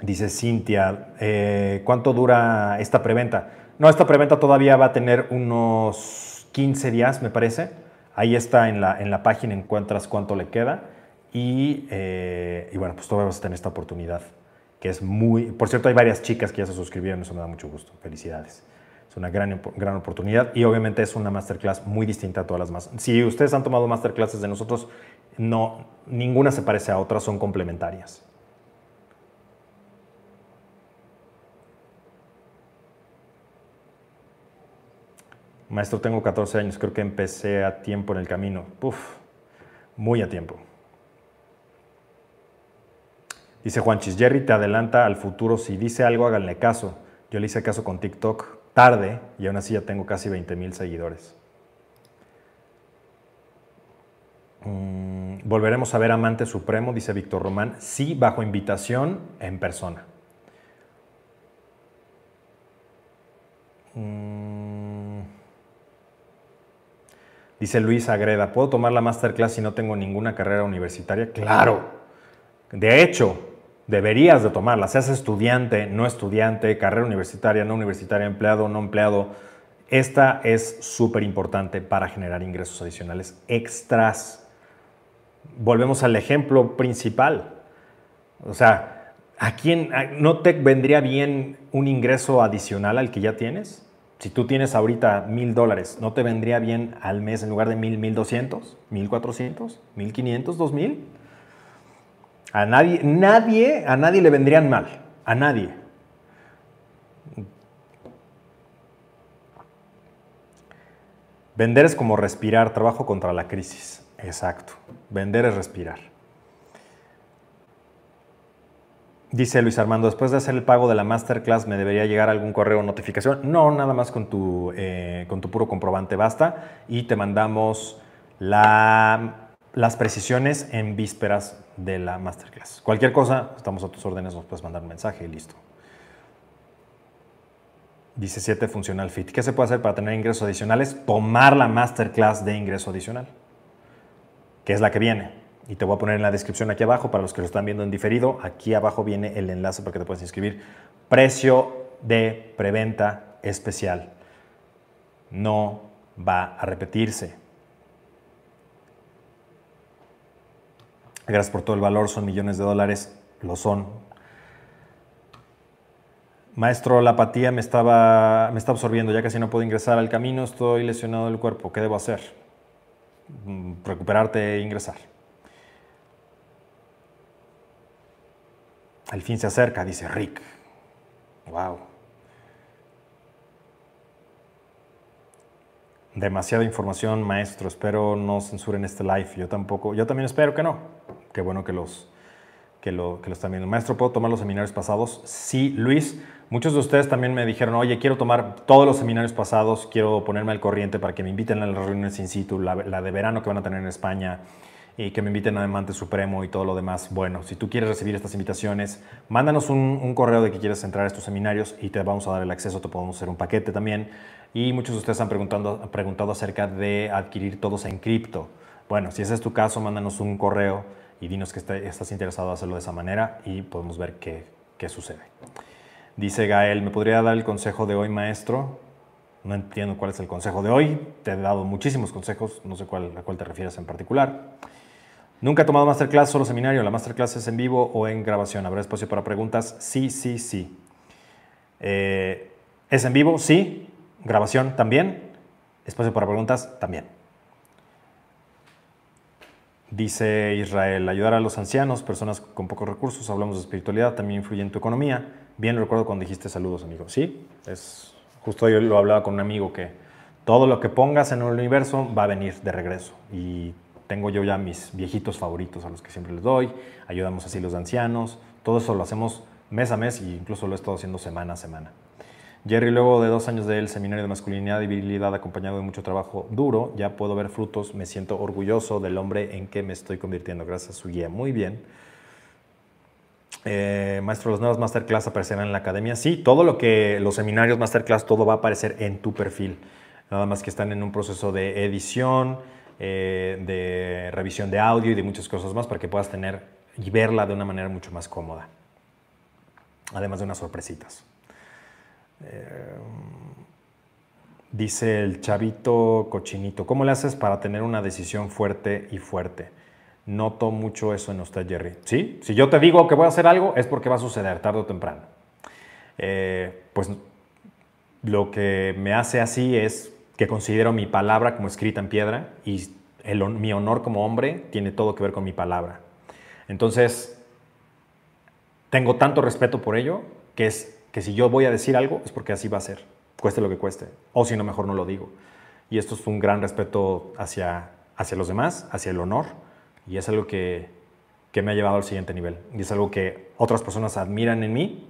Dice Cintia, eh, ¿cuánto dura esta preventa? No, esta preventa todavía va a tener unos 15 días, me parece. Ahí está en la, en la página, encuentras cuánto le queda. Y, eh, y, bueno, pues todavía vas a tener esta oportunidad, que es muy... Por cierto, hay varias chicas que ya se suscribieron, eso me da mucho gusto. Felicidades. Es una gran, gran oportunidad y obviamente es una masterclass muy distinta a todas las más. Si ustedes han tomado masterclasses de nosotros, no, ninguna se parece a otra, son complementarias. Maestro, tengo 14 años, creo que empecé a tiempo en el camino. Uf, muy a tiempo. Dice Juanchis, Jerry te adelanta al futuro. Si dice algo, háganle caso. Yo le hice caso con TikTok tarde y aún así ya tengo casi 20 mil seguidores. Mm, volveremos a ver Amante Supremo, dice Víctor Román. Sí, bajo invitación en persona. Mm, Dice Luis Agreda, ¿puedo tomar la masterclass si no tengo ninguna carrera universitaria? Claro. De hecho, deberías de tomarla, seas estudiante, no estudiante, carrera universitaria, no universitaria, empleado, no empleado. Esta es súper importante para generar ingresos adicionales extras. Volvemos al ejemplo principal. O sea, ¿a quién no te vendría bien un ingreso adicional al que ya tienes? Si tú tienes ahorita mil dólares, ¿no te vendría bien al mes en lugar de mil, mil doscientos, mil cuatrocientos, mil quinientos, dos mil? A nadie, nadie, a nadie le vendrían mal, a nadie. Vender es como respirar, trabajo contra la crisis. Exacto. Vender es respirar. Dice Luis Armando, después de hacer el pago de la masterclass, ¿me debería llegar algún correo o notificación? No, nada más con tu, eh, con tu puro comprobante basta y te mandamos las precisiones en vísperas de la masterclass. Cualquier cosa, estamos a tus órdenes, nos puedes mandar un mensaje y listo. Dice 7 Funcional Fit. ¿Qué se puede hacer para tener ingresos adicionales? Tomar la masterclass de ingreso adicional, que es la que viene y te voy a poner en la descripción aquí abajo para los que lo están viendo en diferido. Aquí abajo viene el enlace para que te puedas inscribir. Precio de preventa especial. No va a repetirse. Gracias por todo el valor, son millones de dólares, lo son. Maestro, la apatía me, estaba, me está absorbiendo, ya casi no puedo ingresar al camino, estoy lesionado del cuerpo, ¿qué debo hacer? Mm, recuperarte e ingresar. Al fin se acerca, dice Rick. Wow. Demasiada información, maestro. Espero no censuren este live. Yo tampoco. Yo también espero que no. Qué bueno que los que lo, que lo están viendo. Maestro, ¿puedo tomar los seminarios pasados? Sí, Luis. Muchos de ustedes también me dijeron, oye, quiero tomar todos los seminarios pasados, quiero ponerme al corriente para que me inviten a las reuniones in situ, la de verano que van a tener en España, y que me inviten a Diamante Supremo y todo lo demás. Bueno, si tú quieres recibir estas invitaciones, mándanos un, correo de que quieres entrar a estos seminarios y te vamos a dar el acceso, te podemos hacer un paquete también. Y muchos de ustedes han preguntado, preguntado acerca de adquirir todos en cripto. Bueno, si ese es tu caso, mándanos un correo y dinos que estás interesado en hacerlo de esa manera y podemos ver qué, qué sucede. Dice Gael, ¿me podría dar el consejo de hoy, maestro? No entiendo cuál es el consejo de hoy. Te he dado muchísimos consejos, no sé cuál, a cuál te refieres en particular. Nunca he tomado masterclass, solo seminario. ¿La masterclass es en vivo o en grabación? ¿Habrá espacio para preguntas? Sí, sí, sí. Eh, ¿Es en vivo? Sí. ¿Grabación también? ¿Espacio para preguntas? También. Dice Israel, ayudar a los ancianos, personas con pocos recursos, hablamos de espiritualidad, también influye en tu economía. Bien recuerdo cuando dijiste saludos, amigo. Sí, es justo yo lo hablaba con un amigo que todo lo que pongas en el universo va a venir de regreso. Y tengo yo ya mis viejitos favoritos a los que siempre les doy, ayudamos así los ancianos, todo eso lo hacemos mes a mes e incluso lo he estado haciendo semana a semana. Jerry, luego de dos años del seminario de masculinidad y virilidad acompañado de mucho trabajo duro, ya puedo ver frutos, me siento orgulloso del hombre en que me estoy convirtiendo, gracias a su guía. Muy bien. Eh, maestro, los nuevos masterclass aparecerán en la academia. Sí, todo lo que los seminarios masterclass, todo va a aparecer en tu perfil. Nada más que están en un proceso de edición, eh, de revisión de audio y de muchas cosas más para que puedas tener y verla de una manera mucho más cómoda. Además de unas sorpresitas. Eh, dice el chavito cochinito, ¿cómo le haces para tener una decisión fuerte y fuerte? Noto mucho eso en usted, Jerry. ¿Sí? Si yo te digo que voy a hacer algo, es porque va a suceder tarde o temprano. Eh, pues lo que me hace así es que considero mi palabra como escrita en piedra y mi honor como hombre tiene todo que ver con mi palabra. Entonces, tengo tanto respeto por ello que es que si yo voy a decir algo es porque así va a ser, cueste lo que cueste, o si no, mejor no lo digo. Y esto es un gran respeto hacia, hacia los demás, hacia el honor, y es algo que, que me ha llevado al siguiente nivel. Y es algo que otras personas admiran en mí,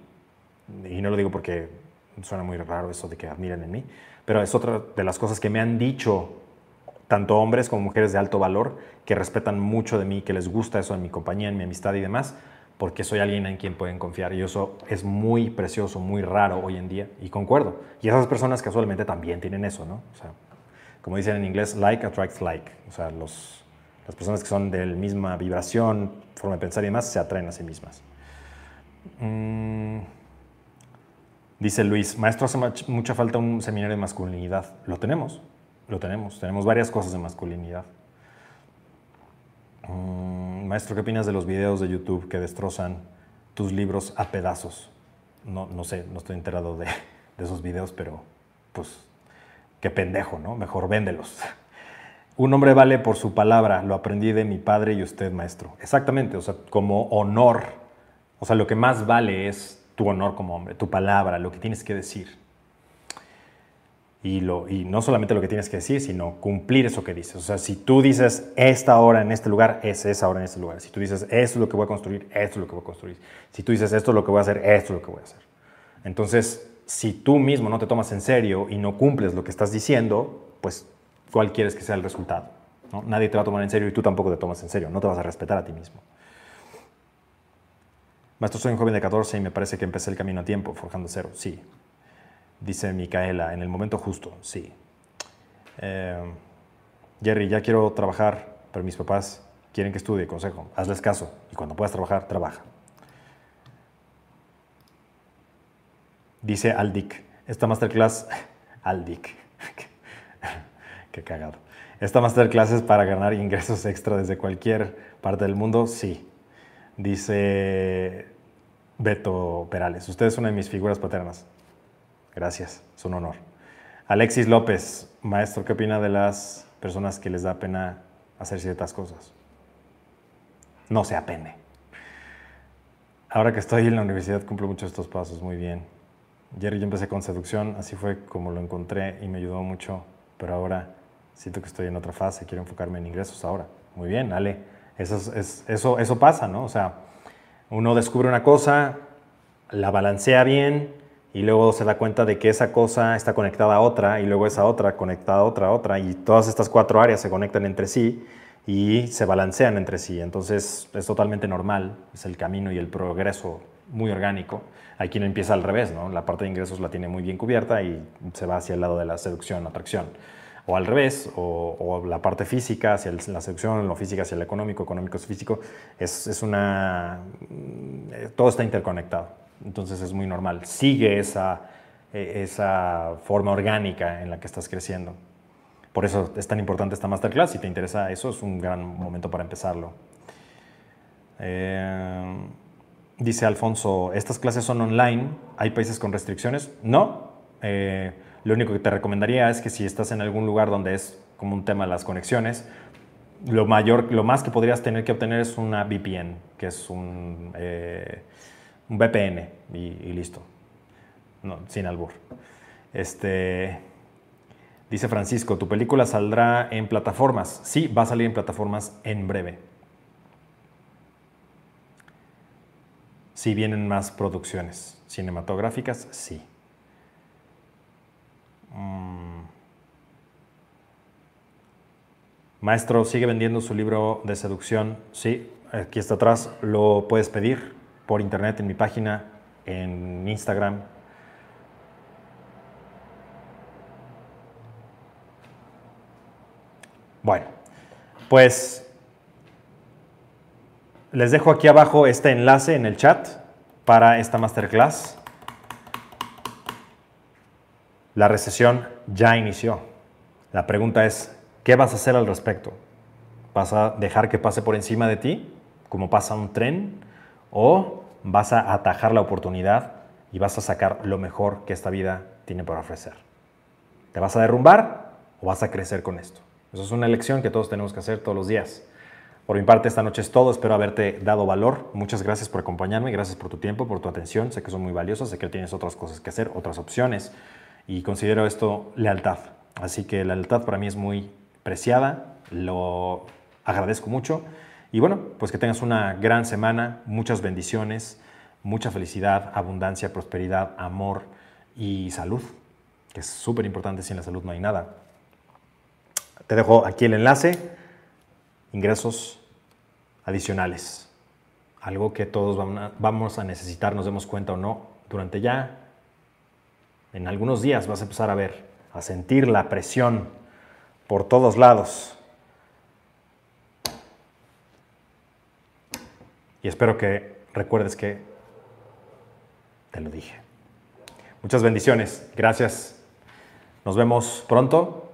y no lo digo porque suena muy raro eso de que admiran en mí, pero es otra de las cosas que me han dicho tanto hombres como mujeres de alto valor que respetan mucho de mí, que les gusta eso en mi compañía, en mi amistad y demás, porque soy alguien en quien pueden confiar. Y eso es muy precioso, muy raro hoy en día, y concuerdo. Y esas personas casualmente también tienen eso, ¿no? O sea, como dicen en inglés, like attracts like. O sea, los, las personas que son de la misma vibración, forma de pensar y demás, se atraen a sí mismas. Mm, dice Luis, maestro, hace mucha falta un seminario de masculinidad. Lo tenemos, lo tenemos. Tenemos varias cosas de masculinidad. Mm, maestro, ¿qué opinas de los videos de YouTube que destrozan tus libros a pedazos? No, no sé, no estoy enterado de, de esos videos, pero pues qué pendejo, ¿no? Mejor véndelos. *laughs* Un hombre vale por su palabra, lo aprendí de mi padre y usted, maestro. Exactamente, o sea, como honor, o sea, lo que más vale es tu honor como hombre, tu palabra, lo que tienes que decir. Y, lo, y no solamente lo que tienes que decir, sino cumplir eso que dices. O sea, si tú dices esta hora en este lugar, es esa hora en este lugar. Si tú dices esto es lo que voy a construir, esto es lo que voy a construir. Si tú dices esto es lo que voy a hacer, esto es lo que voy a hacer. Entonces, si tú mismo no te tomas en serio y no cumples lo que estás diciendo, pues ¿cuál quieres que sea el resultado? Nadie te va a tomar en serio y tú tampoco te tomas en serio, no te vas a respetar a ti mismo. Maestro, soy un joven de 14 y me parece que empecé el camino a tiempo, forjando cero. Sí. Dice Micaela, en el momento justo, sí. Eh, Jerry, ya quiero trabajar, pero mis papás quieren que estudie, consejo. Hazles caso y cuando puedas trabajar, trabaja. Dice Aldic, esta masterclass, *laughs* Aldic, *laughs* qué cagado. ¿Esta masterclass es para ganar ingresos extra desde cualquier parte del mundo? Sí. Dice Beto Perales, usted es una de mis figuras paternas. Gracias, es un honor. Alexis López, maestro, ¿qué opina de las personas que les da pena hacer ciertas cosas? No se apene. Ahora que estoy en la universidad cumplo muchos estos pasos, muy bien. Jerry, yo empecé con seducción, así fue como lo encontré y me ayudó mucho, pero ahora siento que estoy en otra fase, quiero enfocarme en ingresos ahora. Muy bien, Ale, eso, es, eso, eso pasa, ¿no? O sea, uno descubre una cosa, la balancea bien y luego se da cuenta de que esa cosa está conectada a otra y luego esa otra conectada a otra, a otra y todas estas cuatro áreas se conectan entre sí y se balancean entre sí. Entonces es totalmente normal, es el camino y el progreso muy orgánico. Hay quien empieza al revés, ¿no? La parte de ingresos la tiene muy bien cubierta y se va hacia el lado de la seducción, atracción. O al revés, o, la parte física hacia la seducción, lo física hacia el económico, económico hacia físico, es, es una... Mm, todo está interconectado. Entonces es muy normal. Sigue esa, e, esa forma orgánica en la que estás creciendo. Por eso es tan importante esta masterclass. Si te interesa eso, es un gran momento para empezarlo. Eh, Dice Alfonso, ¿estas clases son online? ¿Hay países con restricciones? No. Eh, lo único que te recomendaría es que si estás en algún lugar donde es como un tema las conexiones, lo, mayor, lo más que podrías tener que obtener es una VPN, que es un, eh, VPN y, listo. No, sin albur. Este, dice Francisco, ¿tu película saldrá en plataformas? Sí, va a salir en plataformas en breve. Si vienen más producciones cinematográficas, sí. Mm. Maestro, ¿sigue vendiendo su libro de seducción? Sí, aquí está atrás. Lo puedes pedir por internet en mi página, en Instagram. Bueno, pues les dejo aquí abajo este enlace en el chat para esta masterclass. La recesión ya inició. La pregunta es, ¿qué vas a hacer al respecto? ¿Vas a dejar que pase por encima de ti, como pasa un tren? ¿O vas a atajar la oportunidad y vas a sacar lo mejor que esta vida tiene para ofrecer? ¿Te vas a derrumbar o vas a crecer con esto? Eso es una elección que todos tenemos que hacer todos los días. Por mi parte, esta noche es todo. Espero haberte dado valor. Muchas gracias por acompañarme, gracias por tu tiempo, por tu atención. Sé que son muy valiosas, sé que tienes otras cosas que hacer, otras opciones y considero esto lealtad. Así que la lealtad para mí es muy preciada, lo agradezco mucho. Y bueno, pues que tengas una gran semana, muchas bendiciones, mucha felicidad, abundancia, prosperidad, amor y salud, que es súper importante, sin la salud no hay nada. Te dejo aquí el enlace ingresos adicionales. Algo que todos vamos a necesitar, nos demos cuenta o no, durante ya, en algunos días vas a empezar a ver, a sentir la presión por todos lados. Y espero que recuerdes que te lo dije. Muchas bendiciones. Gracias. Nos vemos pronto.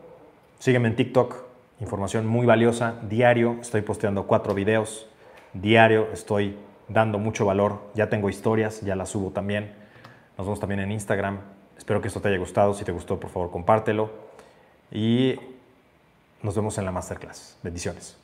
Sígueme en TikTok. Información muy valiosa. Diario estoy posteando cuatro videos. Diario estoy dando mucho valor. Ya tengo historias, ya las subo también. Nos vemos también en Instagram. Espero que esto te haya gustado. Si te gustó, por favor, compártelo. Y nos vemos en la masterclass. Bendiciones.